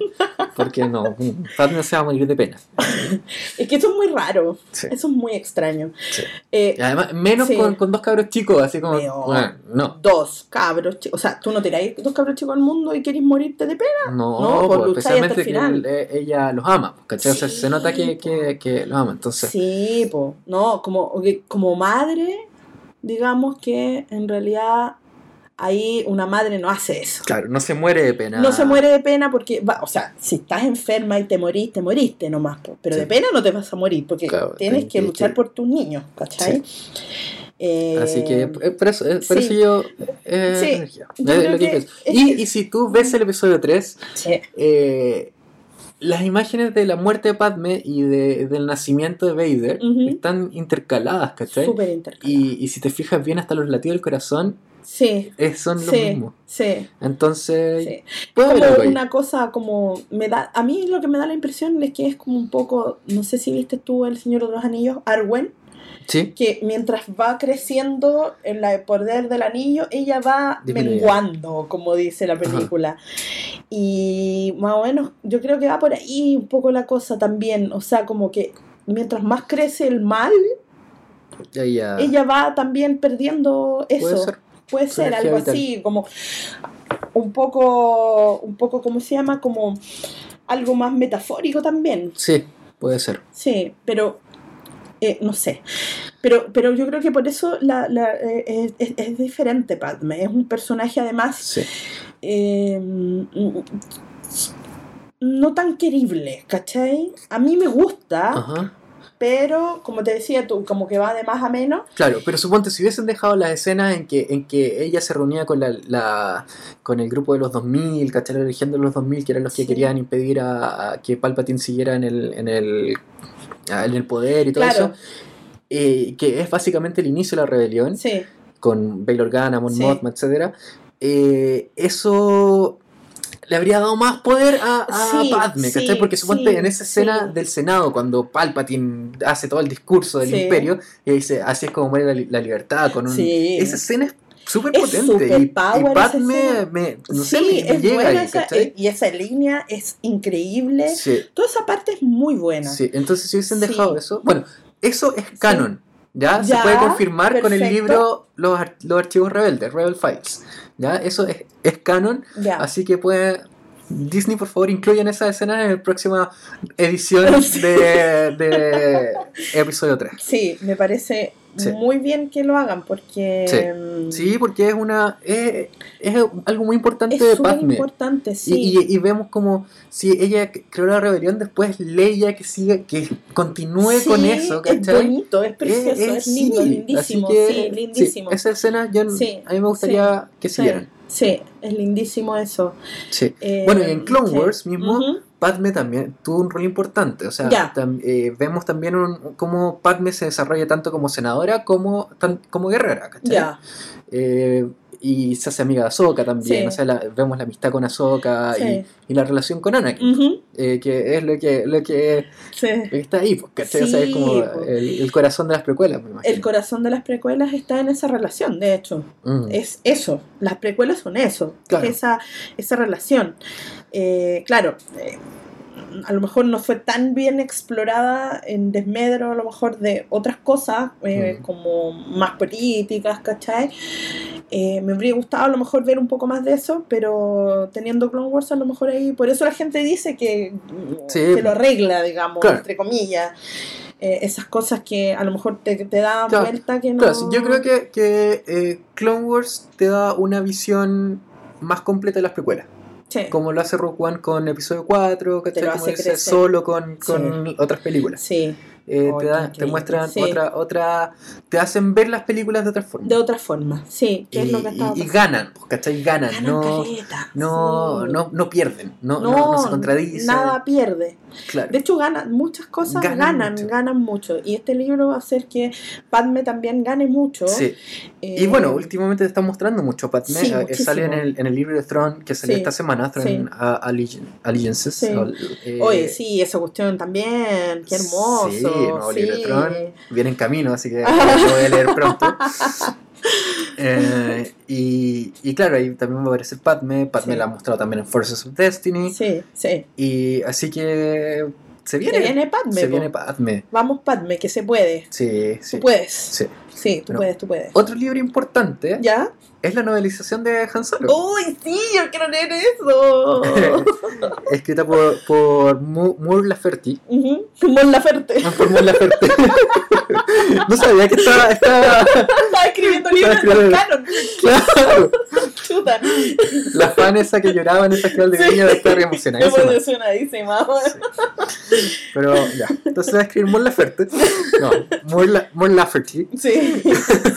Porque no, Padme se va a morir de pena. *laughs* Es que eso es muy raro. Sí. Eso es muy extraño. Sí. Eh, Y además, menos Sí. con, con dos cabros chicos, así como. Bueno, no. Dos cabros chicos. O sea, tú no tiráis dos cabros chicos al mundo y querés morirte de pena. No, No, pues, pues, especialmente que él- eh, ella los ama, ¿cachai? O sea, Sí, se nota que, que, que los ama. Entonces, Sí, po. No, como, como madre, digamos que en realidad ahí una madre no hace eso. claro, no se muere de pena. No se muere de pena porque, va, o sea, si estás enferma y te morís, te moriste nomás, pero Sí. de pena no te vas a morir porque Claro, tienes que luchar que- por tus niños, ¿cachai? Eh, Así que eh, por eso, eh, por sí. eso yo. eh, Sí, que que es y, y si tú ves el episodio 3, sí, eh, las imágenes de la muerte de Padme y de, del nacimiento de Vader Ujú. están intercaladas, ¿cachai? súper intercalado. Y, y si te fijas bien, hasta los latidos del corazón Sí, son lo sí, mismo. sí. Entonces, Sí. haber como ahí. una cosa como me da a mí lo que me da la impresión es que es como un poco no sé si viste tú el Señor de los Anillos Arwen Sí, que mientras va creciendo en la- poder del anillo ella va Disminuye. menguando como dice la película y más o menos yo creo que va por ahí un poco la cosa también o sea como que mientras más crece el mal ella va también perdiendo eso Puede ser. puede ser algo vital. así, como un poco, un poco, ¿cómo se llama? Como algo más metafórico también, Sí, puede ser. sí, pero eh, no sé. Pero, pero yo creo que por eso la, la, eh, es, es- es diferente Padme. Es un personaje además Sí. Eh, mm, no tan querible, ¿cachai? A mí me gusta, Ajá. pero como te decía tú, como que va de más a menos. Claro, pero suponte si hubiesen dejado las escenas en que, en que ella se reunía con la, la con el grupo de los 2000, ¿cachai? La legión de los 2000, que eran los que Sí. querían impedir a, a que Palpatine siguiera en el, en el, en el poder y todo Claro. eso, eh, que es básicamente el inicio de la rebelión, Sí, con Bail Organa, Mon Sí. Mothma, etc. Eh, eso le habría dado más poder a, a Sí, Padme, ¿cachai? sí, Porque suponte sí, en esa escena del Senado, cuando Palpatine hace todo el discurso del imperio, y dice, así es como muere la, la libertad, con un... Esa escena es súper potente, y, Padme, me, no sé, me, me es llega buena ahí, esa, ¿cachai? y esa línea es increíble. Toda esa parte es muy buena. sí, entonces si hubiesen dejado eso, bueno, eso es canon. ¿Ya? Se puede confirmar con el libro los, los archivos rebeldes, Rebel Files. ¿Ya? Eso es, es canon Ya. Así que puede. Disney, por favor, incluyan esa escena en la próxima edición *laughs* Sí. de, de episodio 3. Sí, me parece Sí. muy bien que lo hagan porque Sí. mm, Sí, porque es una. Es, es algo muy importante es de Padme. importante, sí. y- y vemos como si ella creó la rebelión, después Leia que sigue, que continúe Sí, con eso, es ¿cachai? bonito, es precioso, es, lindo, sí, lindísimo, que, sí, lindísimo. esa escena yo, a mí me gustaría que siguieran. sí, es lindísimo eso. Sí. Eh, Bueno, y en Clone sí. Wars mismo. Padme también tuvo un rol importante. O sea, tam- eh, vemos también un, cómo Padme se desarrolla tanto como senadora como, tan- como guerrera, ¿cachai? Eh, y se hace amiga de Ahsoka también. Sí. O sea, la- vemos la amistad con Ahsoka Sí. y, y la relación con Anakin, Ujú, eh, que es lo que, lo que, sí. está ahí, pues, ¿cachai? o sea, es como pues. el, el corazón de las precuelas, me imagino. El corazón de las precuelas está en esa relación, de hecho. Mm. Es eso. Las precuelas son eso. Claro. Esa, esa relación. Eh, claro, eh, a lo mejor no fue tan bien explorada en desmedro, a lo mejor de otras cosas, eh, Mm. como más políticas, ¿cachai? Eh, me habría gustado a lo mejor ver un poco más de eso, pero teniendo Clone Wars a lo mejor ahí, por eso la gente dice que, Sí. lo arregla, digamos, Claro. entre comillas. Eh, esas cosas que a lo mejor te, te dan Claro, vuelta que no... Claro, yo creo que, que Clone Wars te da una visión más completa de las precuelas. Sí. Como lo hace Rogue One con episodio 4, ¿cachai? Como dice, solo con, con otras películas. Sí, Eh, te, qué da- te increíble. muestran Sí. otra, otra, te hacen ver las películas de otra forma. de otra forma, sí, y, es lo que estaba y- y pasando. ganan, pues, ¿cachai? Ganan, Ganan no, no, no, no pierden, no, no, no se contradicen. Nada pierde. Claro. De hecho, ganan muchas cosas, Ganan ganan, mucho. ganan mucho. Y este libro va a hacer que Padme también gane mucho. Sí. Eh, Y bueno, últimamente te están mostrando mucho Padme. Sí, eh, sale en el, en el libro de Throne que salió Sí, esta semana, Throne sí. Allegiances. Sí. o- eh, Oye, sí, esa cuestión también, qué hermoso. Sí, nuevo libro de Tron. Viene en camino, así que *laughs* lo voy a leer pronto. Eh, y, y, claro, ahí también va a aparecer Padme. Padme la ha mostrado también en Forces of Destiny. Sí, sí. Y así que se viene. Se viene Padme. Se viene Padme. Vamos, Padme, que se puede. Sí, sí. Tú puedes. Sí. Sí, tú puedes, tú puedes. Otro libro importante. ¿Ya? Es la novelización de Han Solo. ¡Uy, sí! Yo quiero leer eso. *laughs* Escrita por, por Moore Laferty. Uh -huh. Moore Laferte. Ah, por Moore Laferte. *laughs* no sabía que estaba. Estaba, *laughs* estaba escribiendo libros de canon. Claro. Chuta. La fan esa que lloraba en esa final de niña de estar emocionadísima. Emocionadísima. Sí. Pero ya. Entonces va a escribir Moore Laferte. No, Moore, La, Moore. Sí.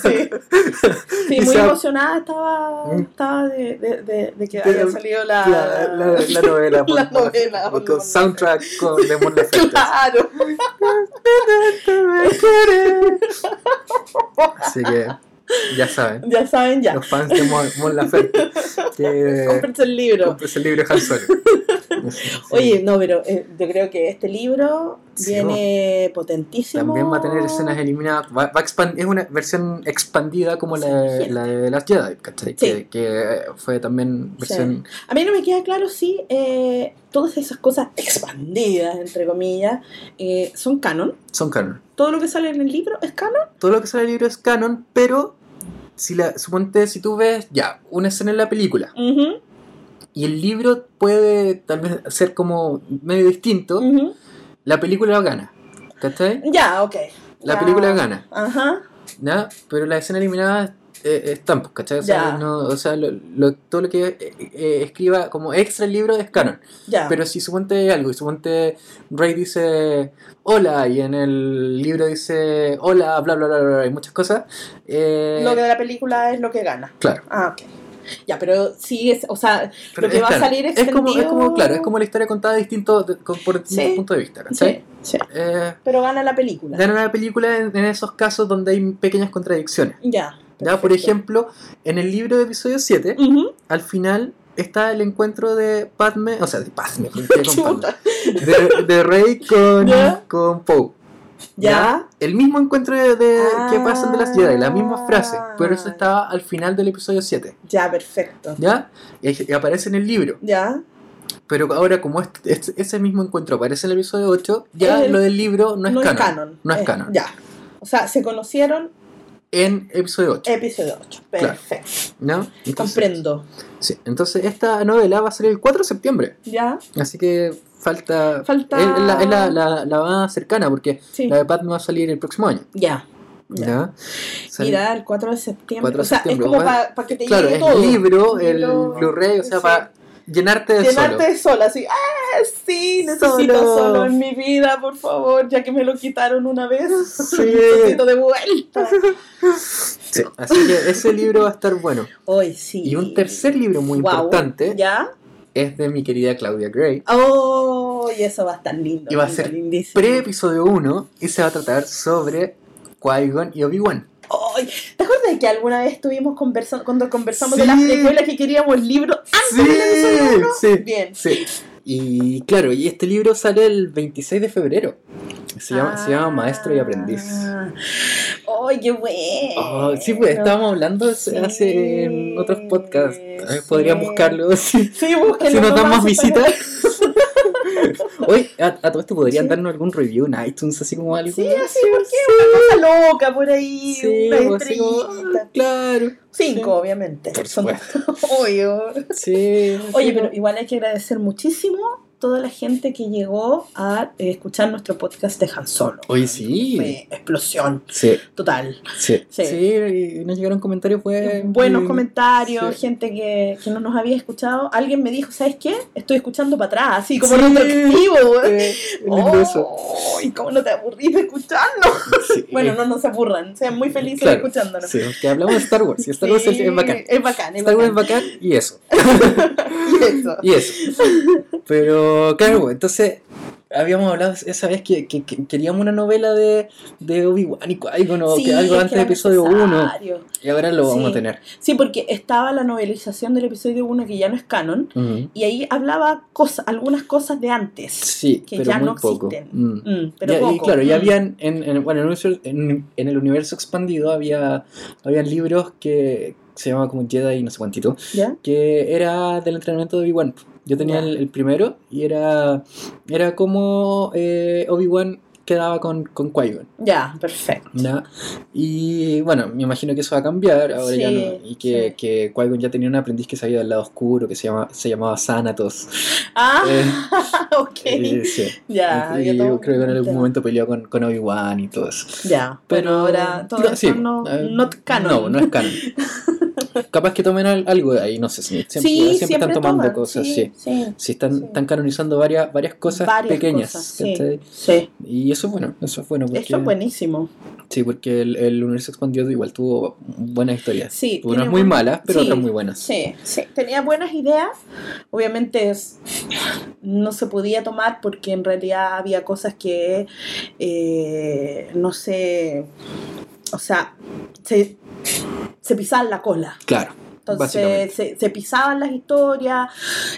Sí. Sí, muy emocionada estaba, estaba de, de, de, de que había salido la, la, la, la novela. la novela. Con, con soundtrack con, de Mon Laferte. Claro. Así que ya saben. Ya saben, ya. Los fans de Mon, Mon Laferte. Que Cómprense el libro. Cómprense el libro de Han Solo. Sí. Oye, no, pero eh, yo creo que este libro Sí, viene potentísimo. También va a tener escenas eliminadas. Va, va a expand- es una versión expandida como la, Sí. la de las Jedi, ¿cachai? Sí. Que, que fue también versión. A mí no me queda claro si eh, todas esas cosas expandidas, entre comillas, eh, son canon. Son canon. Todo lo que sale en el libro es canon. Todo lo que sale del libro es canon, pero si la, suponte si tú ves ya una escena en la película Ujú, y el libro puede tal vez ser como medio distinto, ujú. La película gana. ¿Cachai? Ya, ok. La Ya. película gana. Ajá. ¿ya? Pero las escenas eliminadas eh, están, pues, ¿cachai? O sea, no- o sea lo- lo- todo lo que eh, eh, escriba como extra el libro es canon. Ya. Pero si suponte algo, y suponte Rey dice hola, y en el libro dice hola, bla, bla, bla, bla, bla, y muchas cosas. eh, lo que de la película es lo que gana. Claro. Ah, ok. Ya, pero sí es, o sea, pero lo que es va a salir es como, es como, extendido- claro, es como la historia contada distinto de- con- por distintos Sí. puntos de vista, sí, ¿cachai? sí. Eh, Pero gana la película. gana la película en, en esos casos donde hay pequeñas contradicciones. Ya. ¿ya? Por ejemplo, en el libro de episodio 7, Ujú. al final está el encuentro de Padme, o sea, de Padme, ¿por qué con Padme? De, de Rey con, Ya. con Poe. Ya. El mismo encuentro de, de- que Ah. pasan de las Jedi, la misma frase, pero eso estaba al final del episodio 7, Ya, perfecto. ¿ya? Y, aparece en el libro, Ya. pero ahora como este- este- ese mismo encuentro aparece en el episodio 8, ya El- lo del libro no es no canon, es canon. no es canon. Ya. O sea, se conocieron en episodio 8, episodio 8. Claro. Perfecto. ¿no? Entonces, Comprendo. sí, entonces esta novela va a salir el 4 de septiembre, Ya. así que falta... Falta- Es, la, es la- la- la más cercana, porque Sí. la de Padme va a salir el próximo año. Ya. Ya. ¿ya? El 4 de septiembre. 4 de o sea, septiembre, es como para que te Claro, llegue es todo. libro, el Libro, Blu-ray, o sea, sí. para llenarte de Llenarte solo. de sol, así. ¡Ah! Sí, necesito Solo. solo. en mi vida, por favor, ya que me lo quitaron una vez. Sí. *laughs* necesito de vuelta. Sí, Así que ese libro va a estar bueno. Hoy sí. Y un tercer libro muy importante ¿Ya? Es de mi querida Claudia Gray. Oh, y eso va a estar lindo. Y va a ser. Pre-episodio 1 y se va a tratar sobre Qui-Gon y Obi-Wan. Ay, ¿Te acuerdas que alguna vez estuvimos conversando, cuando conversamos Sí. de las precuelas que queríamos el libro antes del episodio uno? sí, Bien. sí. Y claro, y este libro sale el 26 de febrero. Se llama, se llama Maestro y Aprendiz. Ah. ¡Ay, qué bueno! Oh, sí, pues estábamos hablando hace, Sí. hace en otros podcasts. Podrían Sí. buscarlo. *laughs* Si, Sí, búsquenlo, si nos dan más visitas. *laughs* Hoy, a, a todo esto podrían Sí. darnos algún review en iTunes, así como algo. Sí, así, porque una cosa loca por ahí, Sí, una pues, estrellita. ah, claro. Cinco, Sí. obviamente. Por supuesto. *laughs* Obvio. Sí. Oye, sí, pero igual hay que agradecer muchísimo toda la gente que llegó a eh, escuchar nuestro podcast de Han Solo. Oye, sí. Fue explosión Sí, total. sí. Sí. Sí, y nos llegaron comentarios, fue. Buenos comentarios, sí. gente que, que no nos había escuchado. Alguien me dijo, ¿sabes qué? Estoy escuchando para atrás, así como Sí. retroactivo. Eh, eso. ¿Y cómo no te aburrís de escucharnos? Sí. *laughs* Bueno, no nos aburran, sean muy felices Claro. escuchándonos. Sí, que hablamos de Star Wars. Y Star Wars es- es bacán. Es bacán, es Star Wars es bacán. bacán y eso. *laughs* Y eso. Y eso. *laughs* Pero, claro, pues, entonces, habíamos hablado esa vez que, que, queríamos una novela de, de Obi-Wan y Qui-Gon o que algo antes del episodio 1. Y ahora lo vamos a tener. Sí, porque estaba la novelización del episodio 1 que ya no es canon y ahí hablaba cosas, algunas cosas de antes sí, que ya no existen. Mm. Mm, pero Y claro, ya mm. habían en, en, bueno, en, en, el universo expandido había, había libros que se llamaba como Jedi y no sé cuántito, que era del entrenamiento de Obi-Wan. Yo tenía el, primero y era, era como eh, Obi-Wan quedaba con, con qui Ya, perfecto. Y bueno, me imagino que eso va a cambiar ahora ya no. Y que, que qui ya tenía un aprendiz que sabía del lado oscuro, que se, llama, se llamaba Sanatos. Ah, *laughs* eh, *laughs* ok. Eh, sí. Ya, y, yo creo que en algún momento peleó con, con Obi-Wan y todo eso. Ya, pero, ahora todo eso no, no, canon. No, no es canon. *laughs* capaz que tomen algo de ahí, no sé, si siempre, siempre, están tomando cosas, sí. sí. están, están canonizando varias, varias cosas pequeñas. sí, Y eso es bueno, eso es bueno. Porque, eso es buenísimo. Sí, porque el, el, universo expandido igual tuvo buenas historias. Sí. Tuvo unas muy malas, pero otras muy buenas. Sí, sí. Tenía buenas ideas. Obviamente no se podía tomar porque en realidad había cosas que eh, no sé, o sea, se, se pisaban la cola. Claro. Entonces se, pisaban las historias,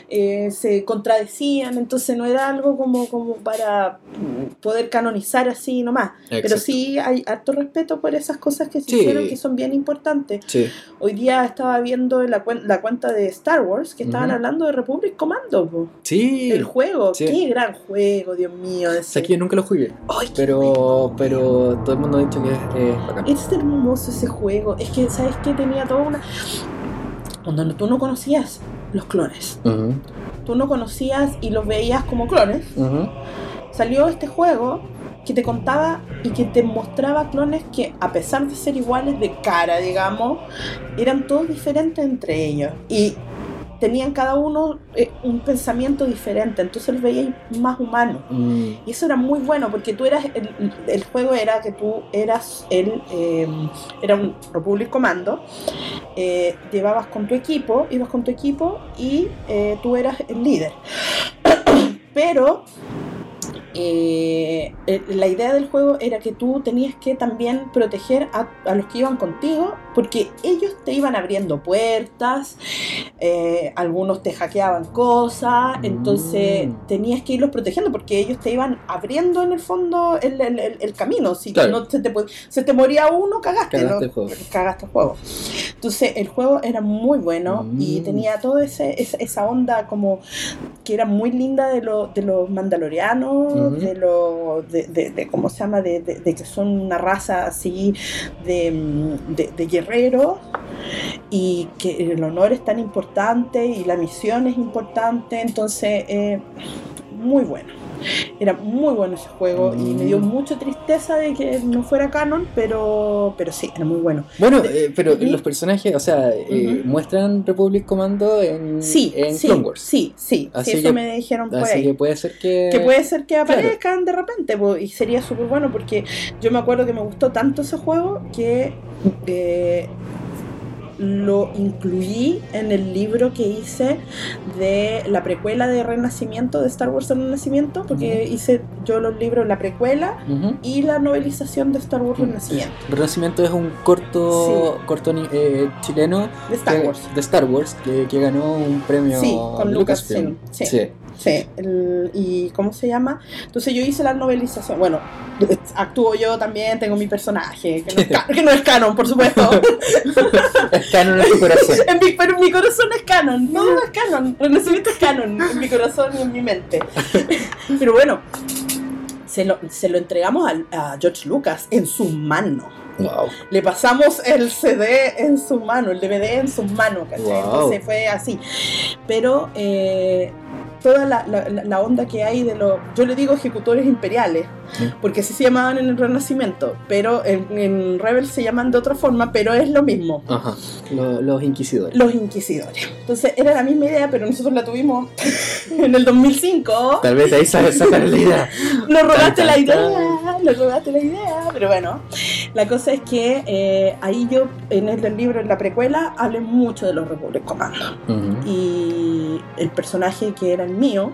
eh, se contradecían, entonces no era algo como, como para poder canonizar así nomás. Pero sí hay harto respeto por esas cosas que se hicieron que son bien importantes. Hoy día estaba viendo la, la cuenta de Star Wars que estaban hablando de Republic Commando. Sí. El juego. Qué gran juego, Dios mío. Aquí nunca lo jugué. pero, pero todo el mundo ha dicho que es, es Es hermoso ese juego. Es que, ¿sabes qué? Tenía toda una donde tú no conocías los clones. Tú no conocías y los veías como clones. Salió este juego que te contaba y que te mostraba clones que a pesar de ser iguales de cara, digamos, eran todos diferentes entre ellos. Y tenían cada uno eh, un pensamiento diferente, entonces los veías más humanos. Mm. Y eso era muy bueno, porque tú eras, el, juego era que tú eras el, em, era un Republic Commando, eh, llevabas con tu equipo, ibas con tu equipo y eh, tú eras el líder. *clears throat* Pero eh, eh, la idea del juego era que tú tenías que también proteger a, los que iban contigo, porque ellos te iban abriendo puertas, eh, algunos te hackeaban cosas, entonces mm. tenías que irlos protegiendo, porque ellos te iban abriendo en el fondo el, camino. Si no se te, se te moría uno, cagaste, cagaste, el juego. cagaste el juego. Entonces el juego era muy bueno y mm. tenía toda esa onda como que era muy linda de, de los mandalorianos de lo de, de, cómo se llama de, que son una raza así de, de guerreros y que el honor es tan importante y la misión es importante entonces eh, muy bueno era muy bueno ese juego y me dio mm. mucha tristeza de que no fuera canon, pero, pero sí, era muy bueno. Bueno, eh, pero los personajes, o sea, eh, muestran Republic Commando en, sí, en sí, Clone Wars. Sí, sí, así eso me dijeron por así que puede ser que... Que puede ser que aparezcan de repente y sería súper bueno porque yo me acuerdo que me gustó tanto ese juego que... Eh, lo incluí en el libro que hice de la precuela de Renacimiento, de Star Wars El Renacimiento, porque hice yo los libros, la precuela y la novelización de Star Wars Renacimiento. Renacimiento es un corto, corto eh, chileno de Star Wars, de Star Wars que, que ganó un premio sí, con Lucasfilm. sí. sí. Sí, ¿y cómo se llama? Entonces yo hice la novelización. Bueno, actúo yo también, tengo mi personaje, que no es, canon, por supuesto. *laughs* es canon en tu corazón. *laughs* en mi, pero mi corazón es canon, no, es canon. Renacimiento es canon en mi corazón y en mi mente. *laughs* pero bueno, se lo, se lo entregamos a, a George Lucas en su mano. Wow. Le pasamos el CD en su mano, el DVD en su mano, ¿cachai? Entonces fue así. Pero eh, toda la, la, onda que hay de los, yo le digo ejecutores imperiales, porque así se llamaban en el Renacimiento, pero en, en Rebel se llaman de otra forma, pero es lo mismo. Ajá, los, inquisidores. Los inquisidores. Entonces era la misma idea, pero nosotros la tuvimos *laughs* en el 2005. Tal vez ahí sabes sacar la idea. *laughs* nos robaste la idea, nos robaste la idea, pero bueno, la cosa es que eh, ahí yo en el libro, en la precuela, hablé mucho de los Republic Commando. Y el, personaje que era mío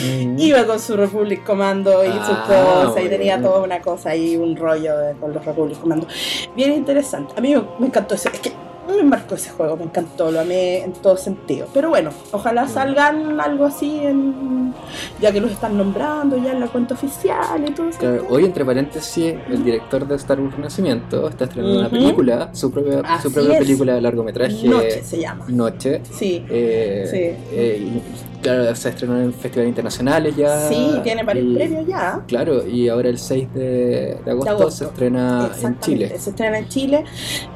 mm. *laughs* iba con su Republic Commando y sus ah, cosas y tenía toda una cosa ahí, un rollo con los Republic Commando. Bien interesante. A mí me, encantó eso. Es que me marcó ese juego, me encantó, lo amé en todo sentido. Pero bueno, ojalá salgan algo así, en, ya que los están nombrando ya en la cuenta oficial y todo eso. hoy, entre paréntesis, el director de Star Wars Renacimiento está estrenando una película, su propia, su propia película de largometraje. Noche se llama. Noche. Sí. Eh, sí. Eh, claro, se estrenó en festivales internacionales ya. Sí, tiene varios premios ya. Claro, y ahora el 6 de, agosto, se estrena en Chile. Se estrena en Chile.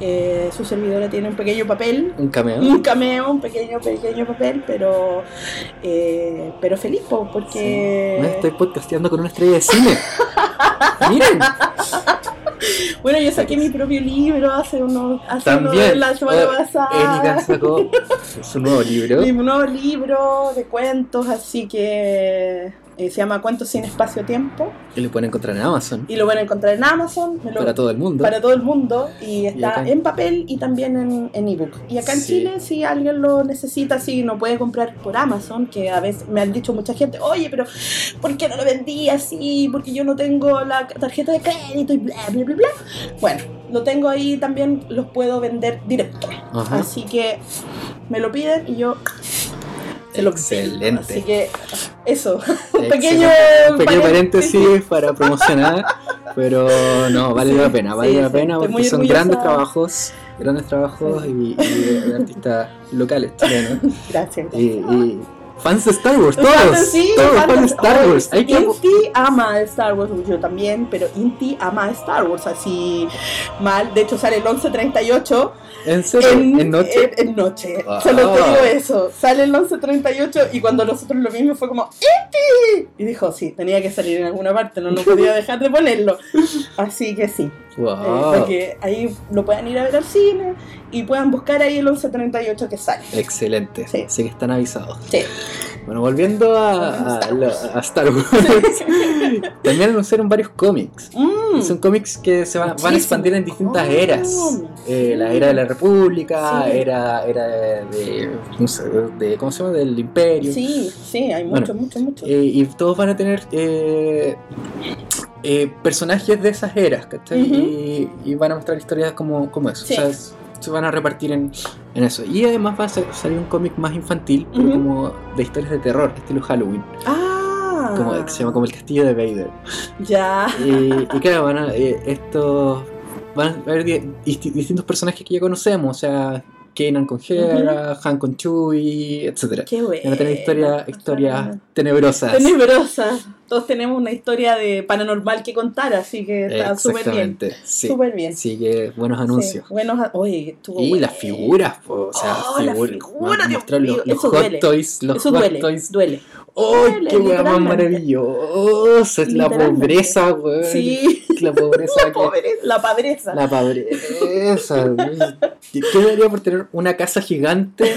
Eh, su servidora tiene un pequeño papel. Un cameo. Un cameo, un pequeño, pequeño papel, pero, eh, pero feliz porque... Me estoy podcasteando con una estrella de cine. *laughs* Miren. Bueno, yo saqué mi propio libro hace unos hace También. la semana oh, pasada. Erika sacó su nuevo libro. Mi nuevo libro de cuentos, así que eh, se llama Cuentos sin espacio-tiempo. Y lo pueden encontrar en Amazon. Y lo pueden encontrar en Amazon. para todo el mundo. Para todo el mundo. Y está en... papel y también en, ebook. Y acá en Chile, si alguien lo necesita, si no puede comprar por Amazon, que a veces me han dicho mucha gente, oye, pero ¿por qué no lo vendí así? Porque yo no tengo la tarjeta de crédito y bla, bla, bla, bla. Bueno, lo tengo ahí también, los puedo vender directo. Así que me lo piden y yo Excelente. Así que eso, *laughs* un pequeño, pequeño paréntesis para promocionar, pero no, vale la pena, vale la pena porque son grandes trabajos, grandes trabajos y, artistas locales chilenos. *laughs* Gracias. y, fans de Star Wars, todos. Sí, todos fans de Star Wars. Hay que... Inti ama Star Wars, yo también, pero Inti ama Star Wars, así mal. De hecho, sale el 1138. ¿En serio? En, noche. En, noche. Solo te digo eso. Sale el 1138 y cuando nosotros lo vimos fue como ¡Inti! Y dijo, sí, tenía que salir en alguna parte, no, no *laughs* podía dejar de ponerlo. Así que sí. Wow. Eh, porque ahí lo puedan ir a ver al cine y puedan buscar ahí el 1138 que sale. Excelente. Sí. Así que están avisados. Sí. Bueno, volviendo a, a, Star Wars, *laughs* también anunciaron varios cómics. Mm. Son cómics que se van, van a expandir en distintas oh, eras. Eh, la era de la República, era, era de, de, ¿Cómo se llama? Del Imperio. Sí, sí, hay muchos, muchos, muchos. Eh, y todos van a tener. Eh, personajes de esas eras, ¿cachai? y, van a mostrar historias como, como eso. O sea, se van a repartir en, en, eso. Y además va a salir un cómic más infantil, como de historias de terror, estilo Halloween. Ah. Como, que se llama como el castillo de Vader. Ya. Y, y claro, van a, eh, estos van a haber distintos personajes que ya conocemos, o sea, Kanan con Hera, Han con Chewie, etc. Qué bueno. Van a tener historias historia tenebrosas. Tenebrosas. Todos tenemos una historia de paranormal que contar, así que está súper bien. Sí. Súper bien. Sí, que buenos anuncios. Sí, buenos, oye, estuvo Y las figuras, o sea, oh, figuras. Las figuras los, los hot toys, los Eso hot duele, toys. Duele. ¡Ay, qué weá más maravillosa! Es la pobreza, weón. Sí. La pobreza. *laughs* la, pobreza la pobreza. La pobreza. ¿Qué daría por tener una casa gigante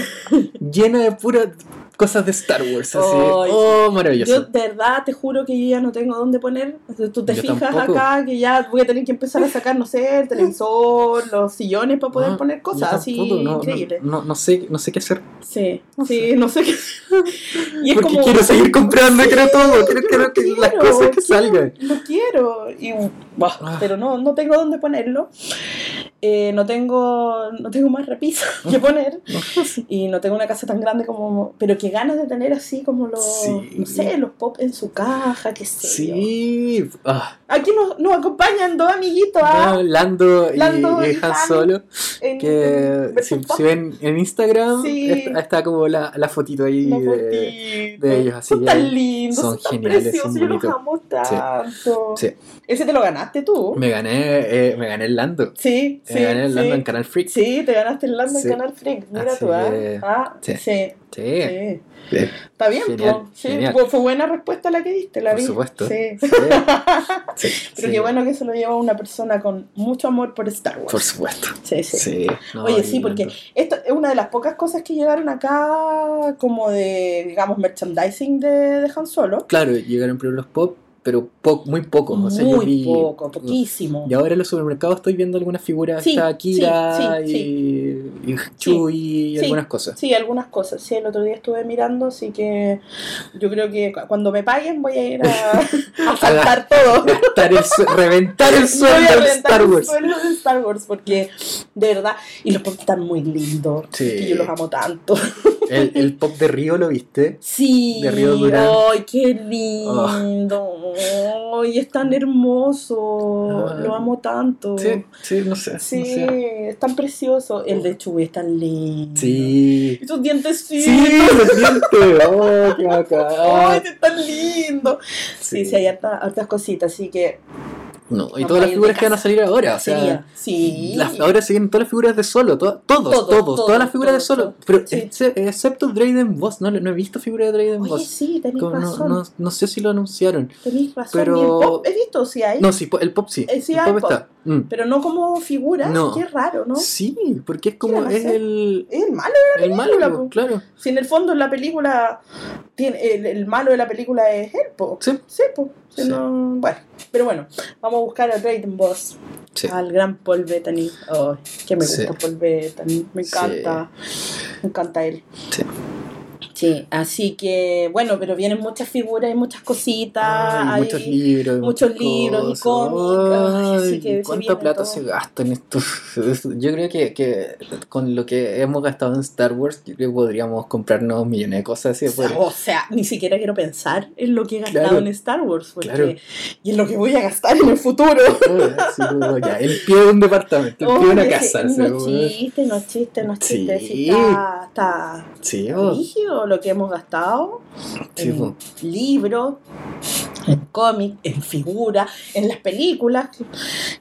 llena de pura cosas de Star Wars, así. oh, maravilloso. Yo, de verdad, te juro que yo ya no tengo dónde poner. Tú te fijas acá que ya voy a tener que empezar a sacar, no sé, el televisor, los sillones para poder poner cosas así no, increíbles. No, no, sé, no sé qué hacer. Sí, sí, no sé qué *laughs* y es Porque como, quiero *laughs* seguir comprando, quiero todo, quiero, quiero, que las cosas que salgan. Lo quiero, y, ah. pero no, no tengo dónde ponerlo. Eh, no tengo no tengo más repiso *laughs* que poner. Y no tengo una casa tan grande como pero que ganas de tener así como los no sé los pop en su caja qué sé sí. ah. aquí nos, nos, acompañan dos amiguitos ¿ah? Lando, y, Han Solo que si, ven en Instagram está, como la, la, fotito ahí de, de, ellos así son tan lindos son, son geniales preciosos yo los amo tanto. Ese te lo ganaste tú me gané eh, me gané el Lando sí te gané el Lando en Canal Freak. Sí, te ganaste el Lando en Canal Freak. Mira tú, ¿eh? Ah, sí. Sí. sí. Está bien, genial, sí, fue, fue, buena respuesta la que diste, la por vi. supuesto. Sí. *laughs* Pero qué bueno que se lo lleva una persona con mucho amor por Star Wars. Por supuesto. Sí, sí. sí. No, Oye, sí, porque esto es una de las pocas cosas que llegaron acá como de, digamos, merchandising de, de Han Solo. Claro, llegaron primero los pop pero muy poco. Muy o sea, yo vi, poco, poquísimo. Y ahora en los supermercados estoy viendo algunas figuras, Sí, está Kira sí, sí, y, y Chuy y Sí. algunas cosas. Sí, algunas cosas. Sí, el otro día estuve mirando, así que yo creo que cu- cuando me paguen voy a ir a, *laughs* a saltar todo. *laughs* El reventar el sueldo de Star el Wars. sueldo de Star Wars, porque de verdad, y los pop están muy lindos. Sí. que yo los amo tanto. El, el pop de Río lo viste. Sí, De Río Durán. ¡Ay, qué lindo! ¡Ay, es tan hermoso! Ah. Lo amo tanto. Sí, sí, no sé. Sí, no sé. es tan precioso. El de Chewie es tan lindo. Sí. Y sus dientes Sí, los dientes. Oh, qué ¡Ay, bacán. es tan lindo! Sí, sí, hay harta- hartas cositas, así que No, y todas las figuras de que van a salir ahora. O sea. Sí. las- ahora se vienen todas las figuras de solo. to- todos, Todo, todos. todo, todas las figuras de todo, solo. todo. Pero Sí. exce- excepto Draven Boss. No, no he visto figura de Oye, Boss. sí, tenés Como no, razón. no, no sé si lo anunciaron. Tenés razón. pero- ¿Y el pop? He visto, sí hay. No, sí, el pop sí. Eh, sí el pop pop. está. Mm. Pero no como figura. No. Qué raro, ¿no? Sí, porque es como. ¿Qué van a Es el. Es el malo. El malo, película, po, po. claro. Si en el fondo en la película tiene, el, el malo de la película es él, po. Sí. Sí, po. Si no- bueno, pero bueno, vamos a buscar a Raiden Boss, Sí. al gran Paul Bettany. Oh, que me gusta Sí. Paul Bettany, me encanta, me encanta él. Sí. Sí, así que bueno, pero vienen muchas figuras y muchas cositas. Ay, hay muchos libros. muchos libros y cómics, ¿Cuánta plata todo. se gasta en esto? *laughs* Yo creo que, que con lo que hemos gastado en Star Wars, yo creo que podríamos comprarnos millones de cosas así. O sea, después. o sea, ni siquiera quiero pensar en lo que he gastado Claro. en Star Wars, porque Claro. y en lo que voy a gastar en el futuro. *laughs* Así como ya, el pie de un departamento, el pie de una casa. No chiste, no chiste, no chiste. Sí. Sí, está, está Sí, oh, lo que hemos gastado. sí, en libros, en cómics, en figuras, en las películas, que-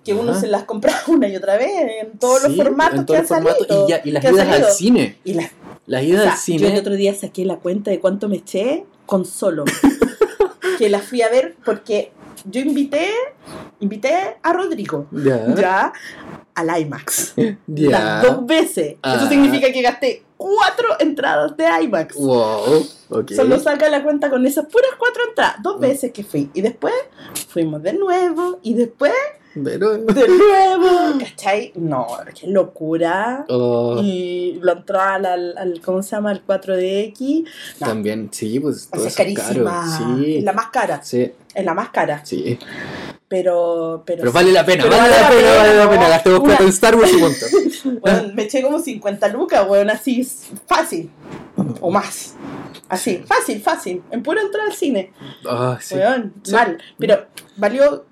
que uno Ajá. se las compra *laughs* una y otra vez, en todos los Sí, formatos en que han los formatos. salido. Y, ya, y las idas al cine. Y las Las O idas sea, al cine. Yo el otro día saqué la cuenta de cuánto me eché con solo. *laughs* que la fui a ver porque yo invité, invité a Rodrigo, Ya. ya, al IMAX. Las dos veces. Ah. Eso significa que gasté cuatro entradas de IMAX. Wow. Ok. Solo saca la cuenta con esas puras cuatro entradas. Dos Mm. veces que fui. Y después fuimos de nuevo. Y después Pero. de nuevo. ¿Cachai? No, qué locura. Oh, Y la entrada al, al, al- ¿cómo se llama? El 4DX. No, También, sí, pues o todo sea, es carísima. caro. Sí. La más cara. Sí, Es la más cara. sí. Pero, pero, Pero vale la pena, Pero vale, la pena, vale la pena. Gastemos plata en Star Wars y punto. *laughs* Me eché como 50 lucas, weón, así fácil. O más. Así, fácil, fácil. En pura entrada al cine. Ah, sí. Weón, Sí. mal. Pero valió.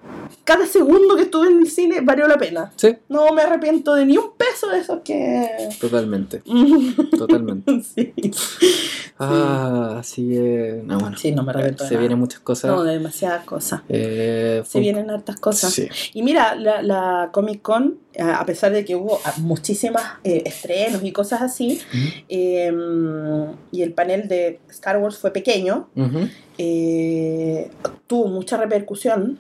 Cada segundo que estuve en el cine valió la pena. Sí, No me arrepiento de ni un peso de esos que. totalmente. *laughs* Totalmente. sí. Ah, así que. No, bueno. Sí, no me arrepiento de Se nada. vienen muchas cosas. No, de demasiadas cosas. Eh, Se vienen hartas cosas. Sí. Y mira, la, la Comic Con, a a pesar de que hubo ah, muchísimas eh, estrenos y cosas así, eh, y el panel de Star Wars fue pequeño, eh, tuvo mucha repercusión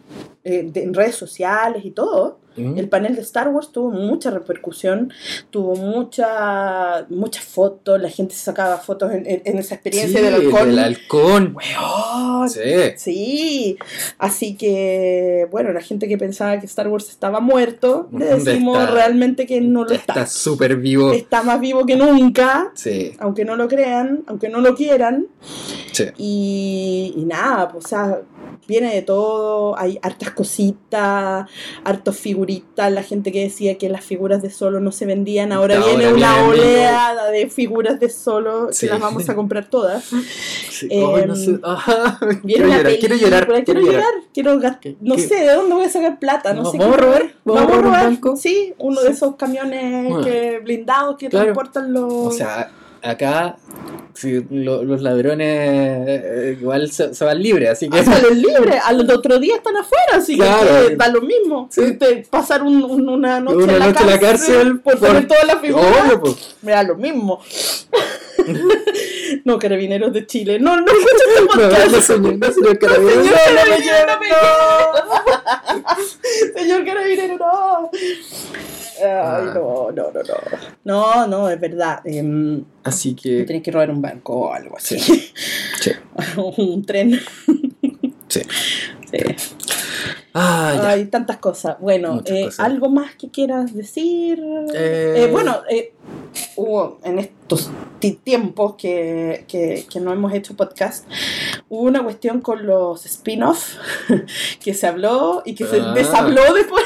eh, de- en redes sociales y todo. Ujú. El panel de Star Wars tuvo mucha repercusión, tuvo mucha, muchas fotos, la gente sacaba fotos en, en- en esa experiencia Sí, del halcón. Del halcón. Weón, Sí. Sí, así que, bueno, la gente que pensaba que Star Wars estaba muerto, le ¿Dónde decimos está? realmente que no lo está. Está súper vivo. Está más vivo que nunca, Sí, aunque no lo crean, aunque no lo quieran. sí. Y, y nada, pues, o sea, viene de todo, hay hartas cositas, hartos figuritas, la gente que decía que las figuras de solo no se vendían, ahora Ahora viene una oleada de figuras de solo Sí. que las vamos a comprar todas. sí. No sé. Ah, Viene quiero, llorar, quiero llorar, quiero llorar. quiero gas- ¿Qué- no qué? sé de dónde voy a sacar plata, no ¿Vamos sé a qué- robar? ¿Vamos a robar un banco? Sí, uno de esos camiones Bueno. que blindados que Claro. transportan los O sea, acá sí, lo- los ladrones eh, igual se, se van libres, así que. Ah, salen libres, al otro día están afuera, así Claro. que da lo mismo. Sí. Te- pasar un- un- una noche, Una en, la noche en la cárcel por por- tener todas las figuras, Obvio, pues. me da lo mismo. *laughs* no, carabineros de Chile. No, no escucho este No, no, señor, no, señor carabinero. Señor No, no me carabinero, lleve, no me no. *laughs* Señor carabinero, no. Ay, Ah. no, no, no, no. No, no, es verdad. em, Así que. Tenés que robar un banco o algo así. Sí. *laughs* un tren. Sí. Sí. Ah, Hay tantas cosas. Bueno, eh, ¿algo más que quieras decir? Eh, eh, bueno, hubo en estos tiempos que, que, que, no hemos hecho podcast, hubo una cuestión con los spin-off *laughs* que se habló y que se ah. deshabló después.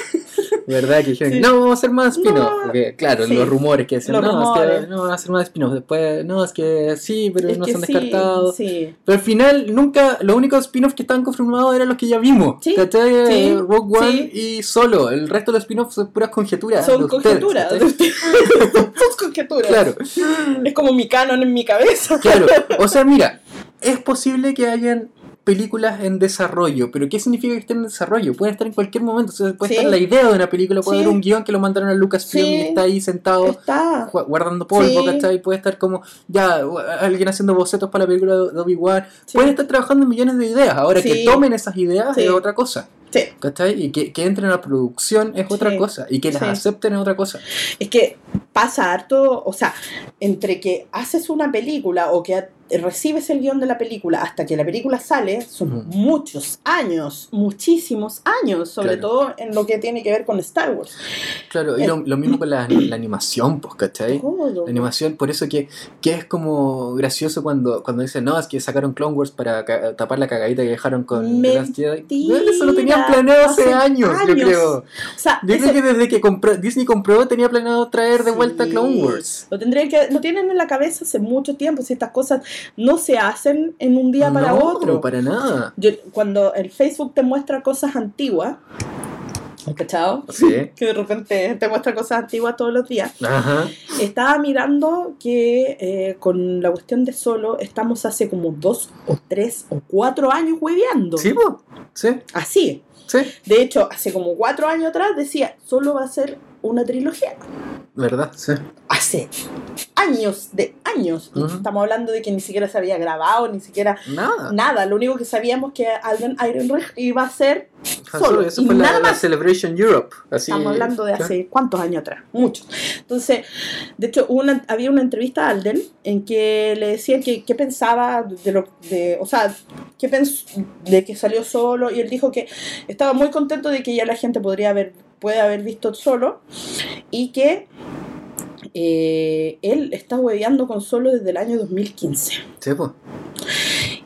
¿Verdad? Que dijeron, no, vamos a hacer más spin-off. Porque, claro, los rumores que decían, no, es que no, vamos a hacer más spin-off. Después, no, es que sí, pero no se han descartado. Pero al final, nunca, los únicos spin-offs que estaban confirmados eran los que ya vimos. ¿Cachai? Rogue One y solo. El resto de los spin-offs son puras conjeturas. Son conjeturas. *laughs* *laughs* *laughs* son conjeturas. Claro. Es como mi canon en mi cabeza. Claro. *laughs* O sea, mira, es posible que hayan películas en desarrollo. ¿Pero qué significa que estén en desarrollo? Pueden estar en cualquier momento. puede estar la idea de una película, puede haber un guion que lo mandaron a Lucasfilm y está ahí sentado guardando polvo, ¿cachai? Puede estar como, ya, alguien haciendo bocetos para la película de Obi-Wan. Pueden estar trabajando en millones de ideas. Ahora que tomen esas ideas es otra cosa. Sí. ¿Cachai? Y que, que, entren a la producción es otra cosa. Y que las acepten es otra cosa. Es que pasa harto, o sea, entre que haces una película o que recibes el guion de la película hasta que la película sale, son muchos años, muchísimos años, sobre todo en lo que tiene que ver con Star Wars. Claro, y lo, mismo con la, animación, pues, ¿cachai? La animación, por eso que, que, es como gracioso cuando, cuando dicen, no, es que sacaron Clone Wars para tapar la cagadita que dejaron con Mentira. Eso lo tenían planeado hace, años, yo creo. O sea, yo creo que desde que compró, Disney compró tenía planeado traer de vuelta Clone Wars. Lo, tendrían que, lo tienen en la cabeza hace mucho tiempo, si estas cosas no se hacen en un día para otro. No, para nada. cuando el Facebook te muestra cosas antiguas, ¿Cachado? Sí. *laughs* Que de repente te muestra cosas antiguas todos los días. Ajá. Estaba mirando que eh, con la cuestión de solo estamos hace como dos o tres o cuatro años hueveando. Sí, sí. Así. Sí. De hecho, hace como cuatro años atrás decía, solo va a ser una trilogía. ¿Verdad? Sí. Hace años, de años. Estamos hablando de que ni siquiera se había grabado, ni siquiera nada. Nada. Lo único que sabíamos que Alden Ehrenreich iba a ser solo. Eso fue nada la, más. Celebration Europe. Estamos hablando de hace cuántos años atrás, muchos. Entonces, de hecho, una, había una entrevista a Alden en que le decían que qué pensaba de lo de, o sea, qué pensó de que salió solo y él dijo que estaba muy contento de que ya la gente podría haber puede haber visto solo y que eh, él está hueveando con solo desde el año 2015. Sí, pues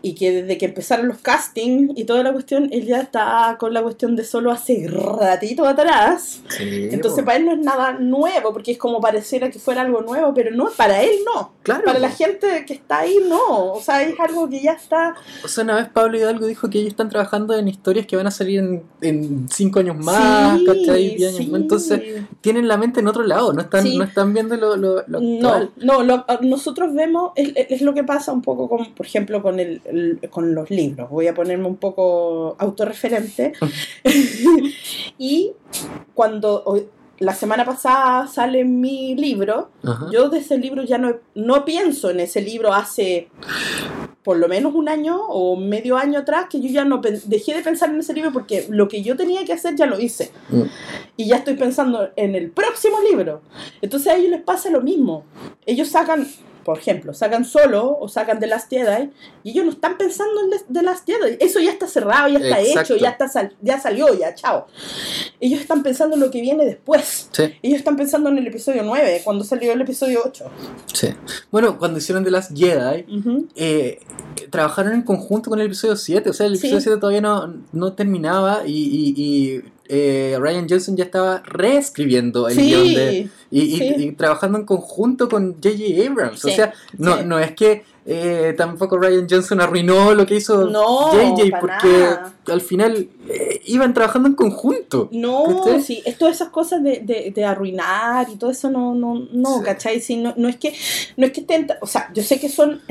y que desde que empezaron los castings y toda la cuestión, él ya está con la cuestión de solo hace ratito atrás. Entonces para él no es nada nuevo, porque es como pareciera que fuera algo nuevo, pero no, para él no. Claro. Para la gente que está ahí no. O sea, es algo que ya está... O sea, una vez Pablo Hidalgo dijo que ellos están trabajando en historias que van a salir en, cinco años más, ¿cachai? Entonces tienen la mente en otro lado, no están, no están viendo lo, lo, No, no nosotros vemos, es, es, lo que pasa un poco con, por ejemplo, con el con los libros. Voy a ponerme un poco autorreferente. *laughs* y cuando la semana pasada sale mi libro, yo de ese libro ya no, no pienso en ese libro hace por lo menos un año o medio año atrás que yo ya no dejé de pensar en ese libro porque lo que yo tenía que hacer ya lo hice. Mm. Y ya estoy pensando en el próximo libro. Entonces a ellos les pasa lo mismo. Ellos sacan por ejemplo, sacan solo o sacan The Last Jedi y ellos no están pensando en The Last Jedi. Eso ya está cerrado, ya está hecho, ya, está ya salió, ya, chao. Ellos están pensando en lo que viene después. Ellos están pensando en el episodio 9, cuando salió el episodio 8. Sí. Bueno, cuando hicieron The Last Jedi, eh, trabajaron en conjunto con el episodio 7. O sea, el episodio 7 todavía no, no terminaba y eh, Ryan Johnson ya estaba reescribiendo el guion de, y, trabajando en conjunto con J.J. Abrams. o sea, no, no es que eh, tampoco Ryan Johnson arruinó lo que hizo J.J. porque al final eh, iban trabajando en conjunto. No, sí, es todas esas cosas de, de, arruinar y todo eso no, no, no, ¿cachai? no, no es que, no es que estén, o sea, yo sé que son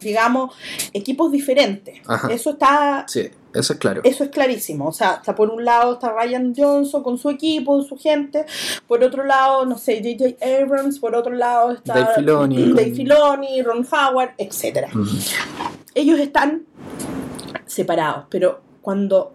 digamos, equipos diferentes. Eso está... Sí, eso es claro. Eso es clarísimo. O sea, está por un lado está Ryan Johnson con su equipo, su gente. Por otro lado, no sé, J.J. Abrams. Por otro lado está Dave Filoni, Dave Filoni Ron Howard, etc. Ellos están separados, pero cuando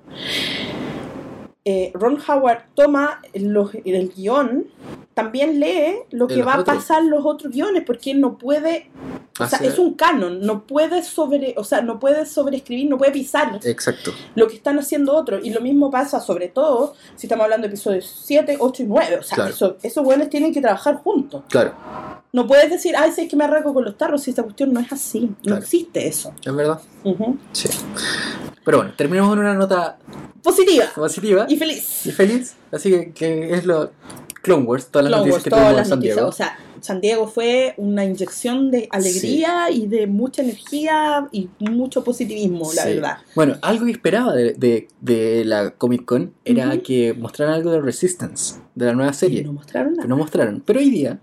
eh, Ron Howard toma el guion también lee lo que va a pasar los otros guiones, porque no puede, o sea, es un canon, no puede sobre, o sea, no puede sobreescribir, no puede pisar Exacto. lo que están haciendo otros. Y lo mismo pasa, sobre todo, si estamos hablando de episodios 7, 8 y 9. O sea, esos buenos tienen que trabajar juntos. Claro. No puedes decir, ay, sí, es que me arranco con los tarros, si esta cuestión no es así. No existe eso. Es verdad. Sí. Pero bueno, terminamos en una nota positiva. Positiva. Y feliz. Y feliz. Así que, que es lo Clone Wars, todas las noticias que tuvimos en San Diego. O sea, San Diego fue una inyección de alegría y de mucha energía y mucho positivismo, la verdad. Bueno, algo que esperaba de, de, la Comic Con era que mostraran algo de Resistance, de la nueva serie. no mostraron nada. no mostraron. Pero hoy día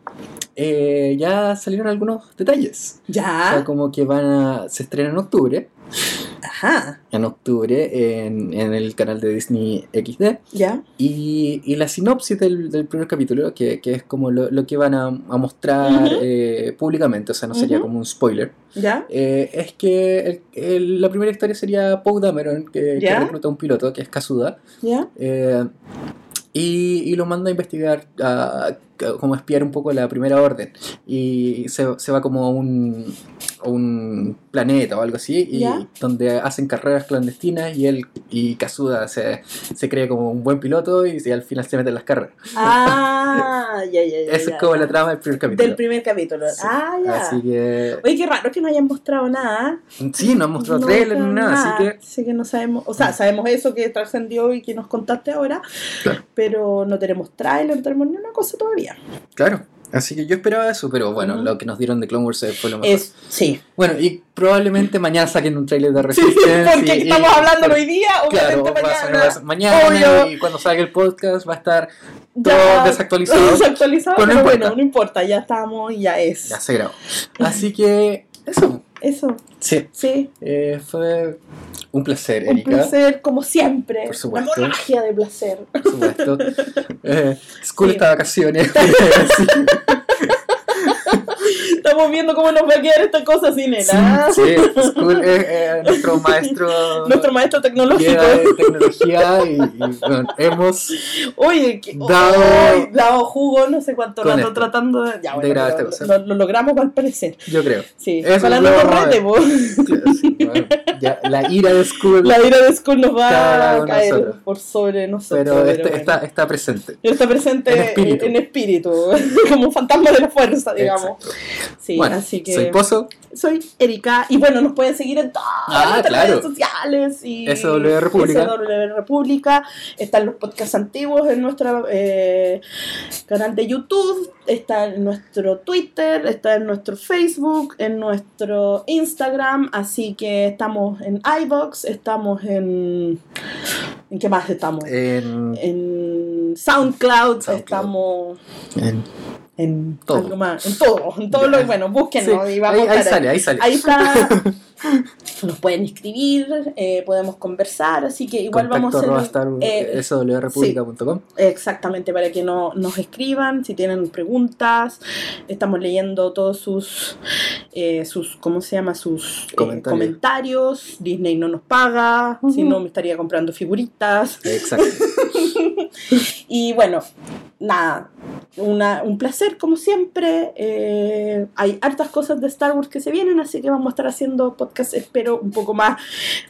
eh, ya salieron algunos detalles. Ya. O sea, como que van a. se estrena en octubre. Ajá. En octubre en, en, el canal de Disney XD. Ya. Y, y, la sinopsis del, del primer capítulo, que, que, es como lo, lo que van a, a mostrar eh, públicamente, o sea, no sería como un spoiler. Ya. Eh, es que el, la primera historia sería Poe Dameron, que, que, recluta a un piloto, que es Kazuda. Ya. Eh, y, y, lo manda a investigar, a, como espiar un poco la primera orden. Y se, se va como a un, un planeta o algo así, y donde hacen carreras clandestinas y él y Kazuda se, se cree como un buen piloto y, al final se mete en las carreras. Ah, *laughs* ya, ya, ya. Esa es como la trama del primer capítulo. Del primer capítulo. Ah, ya. Así que. Oye, qué raro que no hayan mostrado nada. Sí, no han mostrado no trailer ni nada, nada, así que. Así que no sabemos. O sea, sabemos eso que trascendió y que nos contaste ahora, pero no tenemos trailer, no tenemos ni una cosa todavía. Claro. Así que yo esperaba eso, pero bueno, lo que nos dieron de Clone Wars fue lo mejor. Es, sí. Bueno, y probablemente mañana saquen un trailer de Resistance. Sí, *laughs* porque estamos hablando hoy día, claro, mañana. mañana y cuando salga el podcast va a estar todo desactualizado. *laughs* Desactualizado, pero, no bueno, no importa, ya estamos y ya es. Ya se grabó. Así que, eso. Eso. Sí. Sí. Eh, fue un placer, Erika. Un placer, como siempre. Por supuesto. Una magia de placer. Por supuesto. *laughs* Eh, school sí. está vacaciones. *laughs* Estamos viendo cómo nos va a quedar esta cosa sin él. ¿ah? Sí, sí. School es *laughs* eh, nuestro maestro. Nuestro maestro tecnológico. De tecnología y, y bueno, hemos Oye, que, dado, oh, dado jugo no sé cuánto rato esto, tratando de, ya, bueno, de grabar esta cosa. Lo, lo, logramos al parecer. Yo creo. Sí, Eso ojalá no nos rete, vos. Bueno, ya, la ira de School. La ira de School nos va a caer nosotros. por sobre nosotros. Pero, este, bueno. está, está presente. Está presente en espíritu, en espíritu *laughs* como un fantasma de la fuerza, digamos. Exacto. Sí, bueno, así que. Soy Pozo. Soy Erika. Y bueno, nos pueden seguir en todas ah, las claro. redes sociales. Y SW República. SW República. Están los podcasts antiguos en nuestro eh, canal de YouTube. Está en nuestro Twitter. Está en nuestro Facebook. En nuestro Instagram. Así que estamos en iBox. Estamos en. ¿En qué más estamos? En, en SoundCloud, SoundCloud. Estamos. En en todo. algo más, en todo, en todo lo bueno, búsquenos sí. y vamos ahí, sale, ahí sale. Ahí está. *laughs* Nos pueden escribir, eh, podemos conversar, así que igual Contacto vamos a hacer. Eh, swrepublica.com. Sí, exactamente, para que no, nos escriban, si tienen preguntas. Estamos leyendo todos sus, eh, sus ¿cómo se llama? Sus comentarios. comentarios. Disney no nos paga, uh -huh. si no me estaría comprando figuritas. Exacto. *laughs* y bueno, nada, una, un placer como siempre. Eh, hay hartas cosas de Star Wars que se vienen, así que vamos a estar haciendo podcast, espero, un poco más.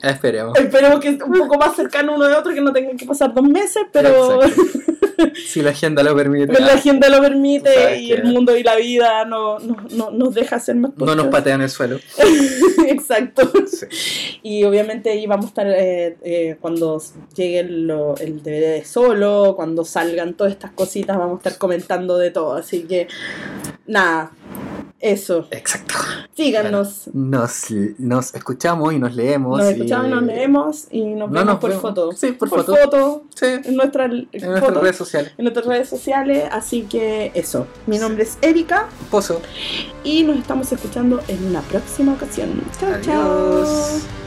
Esperemos. Esperemos que un poco más cercano uno de otro, que no tengan que pasar dos meses, pero. si la agenda lo permite. *laughs* la agenda lo permite y el mundo y la vida no, no, no nos deja hacer más podcast. No nos patean el suelo. *laughs* Exacto. Sí. Y obviamente ahí vamos a estar eh, eh, cuando llegue el, el DVD de solo, cuando salgan todas estas cositas, vamos a estar comentando de todo. Así que, nada. Eso. Exacto. Síganos. Bueno, nos, nos escuchamos y nos leemos. Nos escuchamos y nos leemos y nos no vemos nos por vemos. foto. Sí, por, por foto. foto. Sí. En, nuestra, en nuestras redes sociales. En nuestras redes sociales. Así que eso. Mi nombre es Erika. Pozo. Y nos estamos escuchando en una próxima ocasión. Chao, chao.